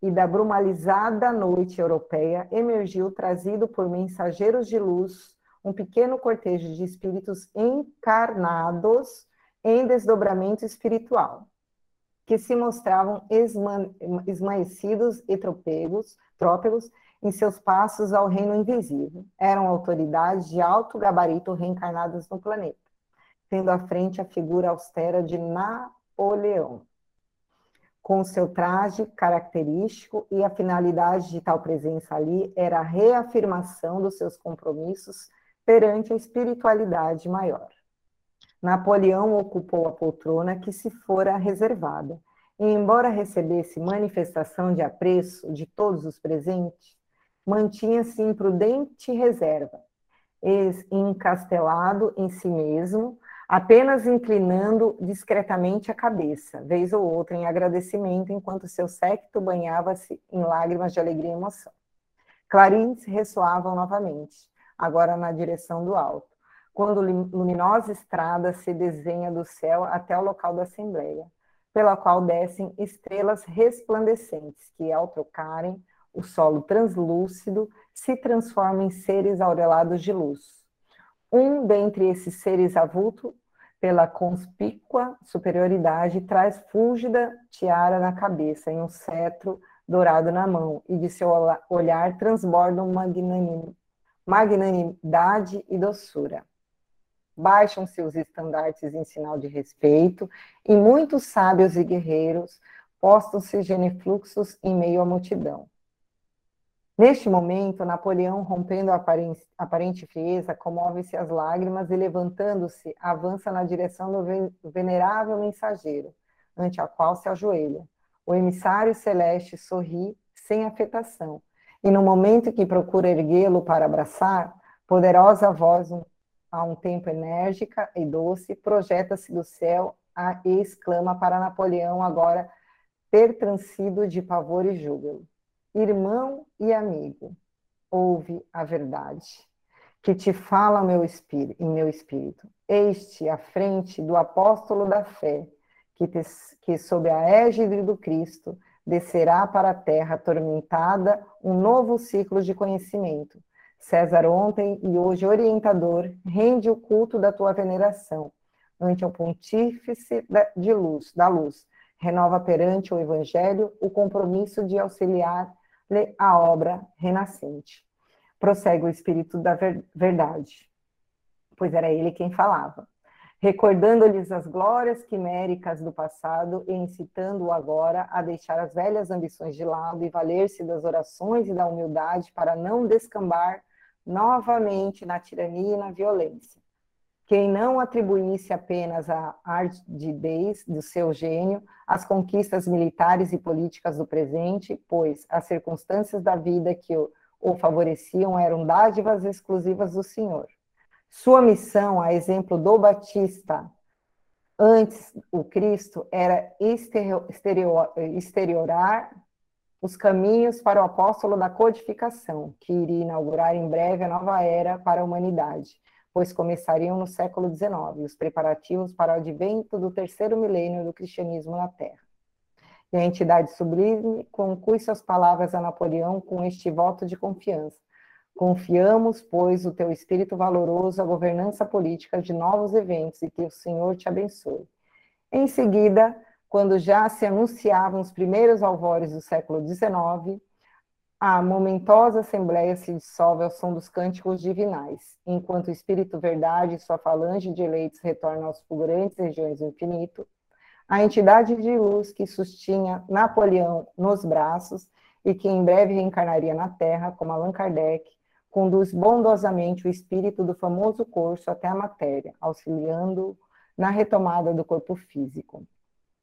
E da brumalizada noite europeia emergiu, trazido por mensageiros de luz, um pequeno cortejo de espíritos encarnados em desdobramento espiritual, que se mostravam esmaecidos e tropegos, trópegos em seus passos ao reino invisível. Eram autoridades de alto gabarito reencarnadas no planeta, tendo à frente a figura austera de Na Napoleão. com seu traje característico, e a finalidade de tal presença ali era a reafirmação dos seus compromissos perante a espiritualidade maior. Napoleão ocupou a poltrona que se fora reservada, e embora recebesse manifestação de apreço de todos os presentes, mantinha-se em prudente reserva, encastelado em si mesmo, apenas inclinando discretamente a cabeça, vez ou outra em agradecimento, enquanto seu séquito banhava-se em lágrimas de alegria e emoção. Clarins ressoavam novamente, agora na direção do alto, quando luminosa estrada se desenha do céu até o local da Assembleia, pela qual descem estrelas resplandecentes, que, ao trocarem o solo translúcido, se transformam em seres aurelados de luz. Um dentre esses seres avulto, pela conspícua superioridade, traz fúlgida tiara na cabeça e um cetro dourado na mão, e de seu olhar transbordam magnanimidade e doçura baixam-se os estandartes em sinal de respeito, e muitos sábios e guerreiros postam-se genufluxos em meio à multidão. Neste momento, Napoleão, rompendo a aparente frieza, comove-se as lágrimas e, levantando-se, avança na direção do venerável mensageiro, ante a qual se ajoelha. O emissário celeste sorri sem afetação, e no momento que procura erguê-lo para abraçar, poderosa voz a um tempo enérgica e doce, projeta-se do céu a, e exclama para Napoleão, agora pertrancido de pavor e júbilo: Irmão e amigo, ouve a verdade, que te fala meu espírito, em meu espírito. Este à frente do apóstolo da fé, que, te, que sob a égide do Cristo descerá para a terra atormentada um novo ciclo de conhecimento César ontem e hoje orientador, rende o culto da tua veneração ante o pontífice de luz, da luz. Renova perante o evangelho o compromisso de auxiliar-lhe a obra renascente. Prossegue o espírito da verdade, pois era ele quem falava, recordando-lhes as glórias quiméricas do passado e incitando-o agora a deixar as velhas ambições de lado e valer-se das orações e da humildade para não descambar novamente na tirania e na violência. Quem não atribuísse apenas a ardidez do seu gênio às conquistas militares e políticas do presente, pois as circunstâncias da vida que o, o favoreciam eram dádivas exclusivas do Senhor. Sua missão, a exemplo do Batista, antes o Cristo, era exteriorar os caminhos para o apóstolo da codificação, que iria inaugurar em breve a nova era para a humanidade, pois começariam no século XIX os preparativos para o advento do terceiro milênio do cristianismo na Terra. E a entidade sublime conclui suas palavras a Napoleão com este voto de confiança. Confiamos, pois, o teu espírito valoroso à governança política de novos eventos e que o Senhor te abençoe. Em seguida, quando já se anunciavam os primeiros alvores do século XIX, a momentosa Assembleia se dissolve ao som dos cânticos divinais, enquanto o Espírito Verdade e sua falange de eleitos retornam aos fulgurantes regiões do infinito, a entidade de luz que sustinha Napoleão nos braços e que em breve reencarnaria na Terra, como Allan Kardec, conduz bondosamente o espírito do famoso curso até a matéria, auxiliando na retomada do corpo físico.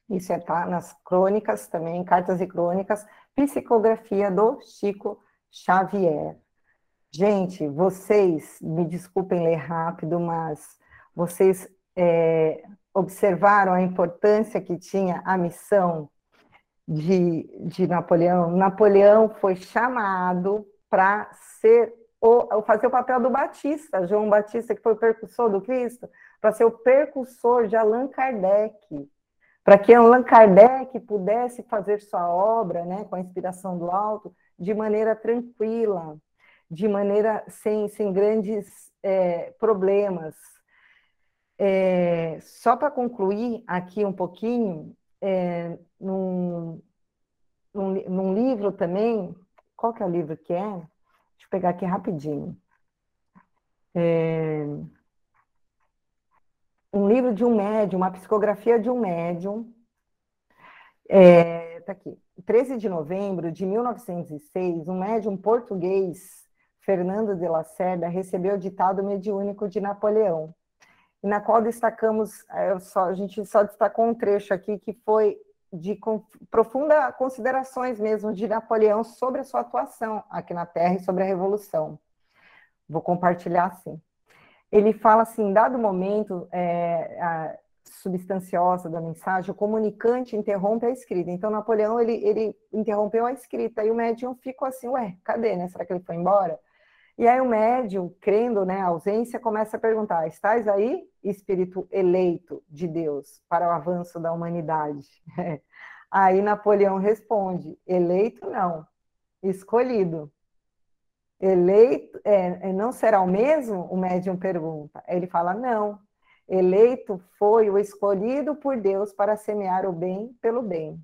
Isso está nas crônicas também, cartas e crônicas, psicografia do Chico Xavier. Gente, vocês, me desculpem ler rápido, mas vocês é, observaram a importância que tinha a missão de, de Napoleão? Napoleão foi chamado para ser o, fazer o papel do Batista, João Batista, que foi o percussor do Cristo, para ser o percussor de Allan Kardec para que Allan Kardec pudesse fazer sua obra, né, com a inspiração do alto, de maneira tranquila, de maneira sem, sem grandes é, problemas. É, só para concluir aqui um pouquinho, é, num, num, num, livro também, qual que é o livro que é? Deixa eu pegar aqui rapidinho. É, um livro de um médium, uma psicografia de um médium, é, tá aqui. 13 de novembro de 1906, um médium português, Fernando de Lacerda, recebeu o ditado mediúnico de Napoleão, na qual destacamos, é, só, a gente só destacou um trecho aqui que foi de profunda considerações mesmo de Napoleão sobre a sua atuação aqui na Terra e sobre a Revolução. Vou compartilhar assim. Ele fala assim, dado momento é, a, substanciosa da mensagem, o comunicante interrompe a escrita. Então, Napoleão, ele, ele interrompeu a escrita, e o médium ficou assim, ué, cadê, né? Será que ele foi embora? E aí o médium, crendo né, ausência, começa a perguntar: estás aí, espírito eleito de Deus, para o avanço da humanidade? aí Napoleão responde: eleito não, escolhido. Eleito é, é, não será o mesmo? O médium pergunta. Ele fala: não. Eleito foi o escolhido por Deus para semear o bem pelo bem.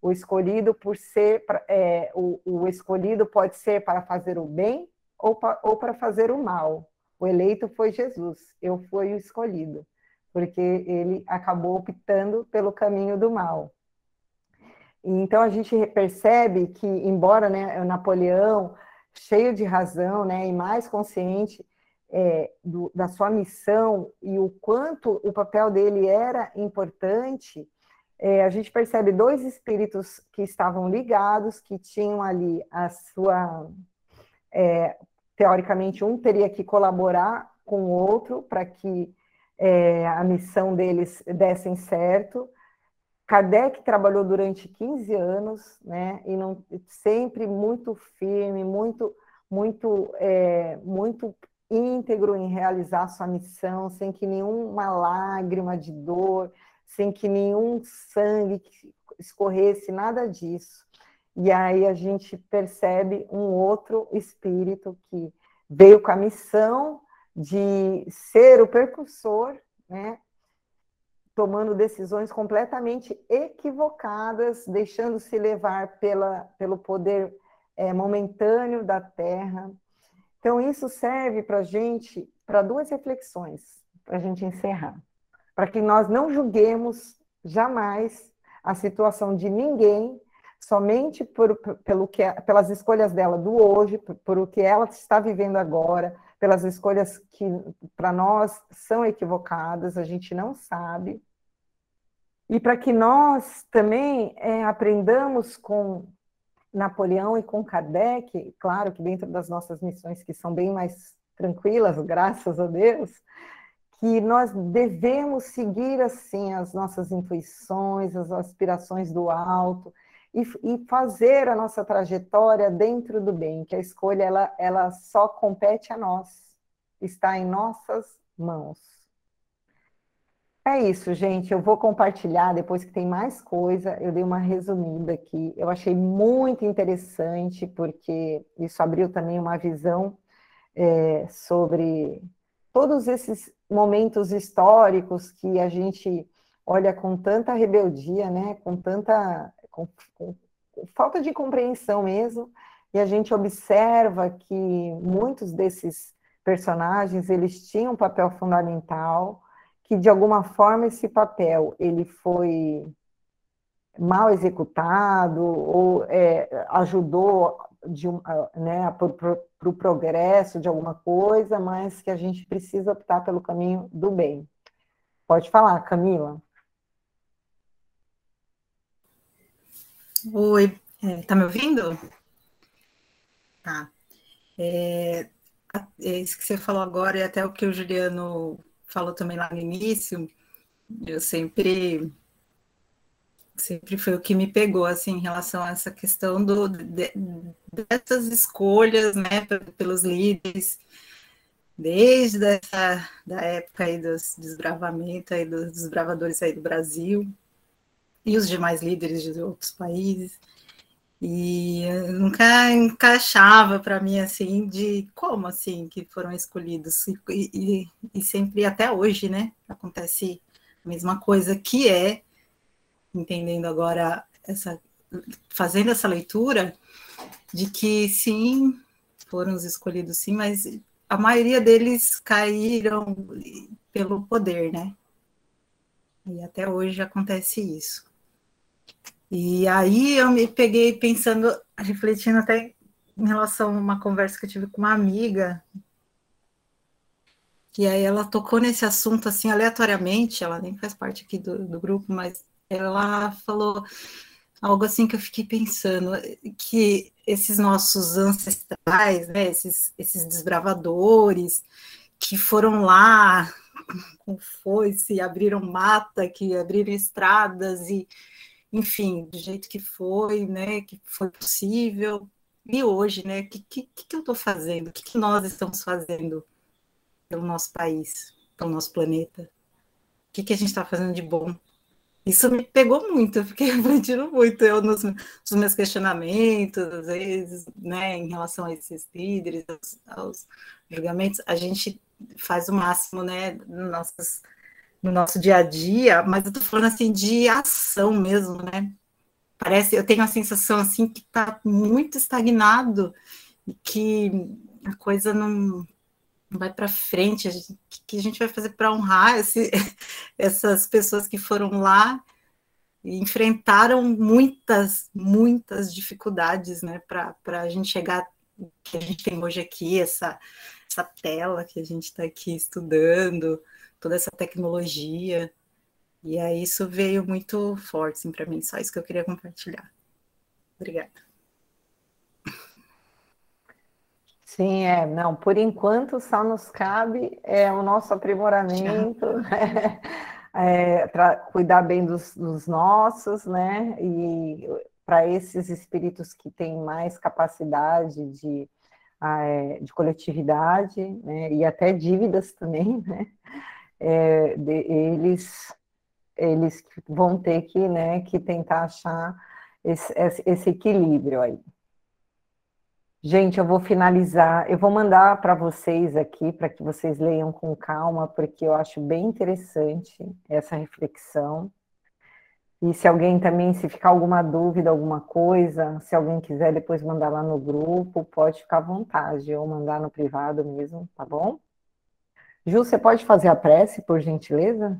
O escolhido por ser, é, o, o escolhido pode ser para fazer o bem ou, ou para fazer o mal. O eleito foi Jesus, eu fui o escolhido, porque ele acabou optando pelo caminho do mal. Então a gente percebe que, embora né, Napoleão, cheio de razão né, e mais consciente é, do, da sua missão e o quanto o papel dele era importante, é, a gente percebe dois espíritos que estavam ligados, que tinham ali a sua é, teoricamente, um teria que colaborar com o outro para que é, a missão deles dessem certo. Kardec trabalhou durante 15 anos, né, e não, sempre muito firme, muito, muito, é, muito íntegro em realizar sua missão, sem que nenhuma lágrima de dor, sem que nenhum sangue escorresse, nada disso. E aí a gente percebe um outro espírito que veio com a missão de ser o percursor, né? tomando decisões completamente equivocadas, deixando-se levar pela, pelo poder é, momentâneo da Terra. Então, isso serve para a gente, para duas reflexões, para a gente encerrar. Para que nós não julguemos jamais a situação de ninguém somente por, pelo que, pelas escolhas dela do hoje, por, por o que ela está vivendo agora, pelas escolhas que para nós são equivocadas, a gente não sabe. E para que nós também é, aprendamos com Napoleão e com Kardec, claro que dentro das nossas missões que são bem mais tranquilas, graças a Deus, que nós devemos seguir assim as nossas intuições, as aspirações do alto, e, e, fazer a nossa trajetória dentro do bem, que a escolha ela, ela só compete a nós, está em nossas mãos. É isso, gente. Eu vou compartilhar depois que tem mais coisa. Eu dei uma resumida aqui. Eu achei muito interessante, porque isso abriu também uma visão é, sobre todos esses momentos históricos que a gente olha com tanta rebeldia, né? com tanta com, com, com falta de compreensão mesmo, e a gente observa que muitos desses personagens eles tinham um papel fundamental, que de alguma forma esse papel ele foi mal executado ou é, ajudou de, né, para o progresso de alguma coisa, mas que a gente precisa optar pelo caminho do bem. Pode falar, Camila. Oi, é, tá me ouvindo? Tá. É, é, isso que você falou agora e até o que o Juliano falou também lá no início, eu sempre sempre foi o que me pegou assim em relação a essa questão do, de, dessas escolhas né pelos líderes desde essa da época aí dos desbravamentos aí dos desbravadores aí do Brasil e os demais líderes de outros países. E nunca encaixava para mim assim de como assim que foram escolhidos e, e, e, sempre até hoje, né? Acontece a mesma coisa que é entendendo agora essa fazendo essa leitura de que sim foram os escolhidos sim, mas a maioria deles caíram pelo poder, né? E até hoje acontece isso. E aí eu me peguei pensando, refletindo até em relação a uma conversa que eu tive com uma amiga, que aí ela tocou nesse assunto assim aleatoriamente, ela nem faz parte aqui do, do grupo, mas ela falou algo assim que eu fiquei pensando, que esses nossos ancestrais, né, esses, esses desbravadores que foram lá com foice, abriram mata, que abriram estradas e, enfim, do jeito que foi, né, que foi possível. E hoje, né, o que, que, que eu estou fazendo? O que, que nós estamos fazendo pelo nosso país, pelo nosso planeta? O que, que a gente está fazendo de bom? Isso me pegou muito, eu fiquei refletindo muito eu nos, nos, meus questionamentos, às vezes, né, em relação a esses líderes, aos, aos julgamentos, a gente faz o máximo, né, no, nossos, no nosso dia a dia, mas eu tô falando assim de ação mesmo, né? Parece, eu tenho a sensação assim que está muito estagnado e que a coisa não, vai para frente, o que a gente vai fazer para honrar esse, essas pessoas que foram lá e enfrentaram muitas, muitas dificuldades, né, para a gente chegar que a gente tem hoje aqui, essa, essa tela que a gente está aqui estudando, toda essa tecnologia. E aí isso veio muito forte assim, para mim, só isso que eu queria compartilhar. Obrigada. Sim, é, não, por enquanto só nos cabe é, o nosso aprimoramento, né? é, para cuidar bem dos, dos, nossos, né? E para esses espíritos que têm mais capacidade de, é, de coletividade, né? E até dívidas também, né? É, de, eles, eles vão ter que, né, que tentar achar esse, esse equilíbrio aí. Gente, eu vou finalizar. Eu vou mandar para vocês aqui, para que vocês leiam com calma, porque eu acho bem interessante essa reflexão. E se alguém também, se ficar alguma dúvida, alguma coisa, se alguém quiser depois mandar lá no grupo, pode ficar à vontade, ou mandar no privado mesmo, tá bom? Ju, você pode fazer a prece, por gentileza?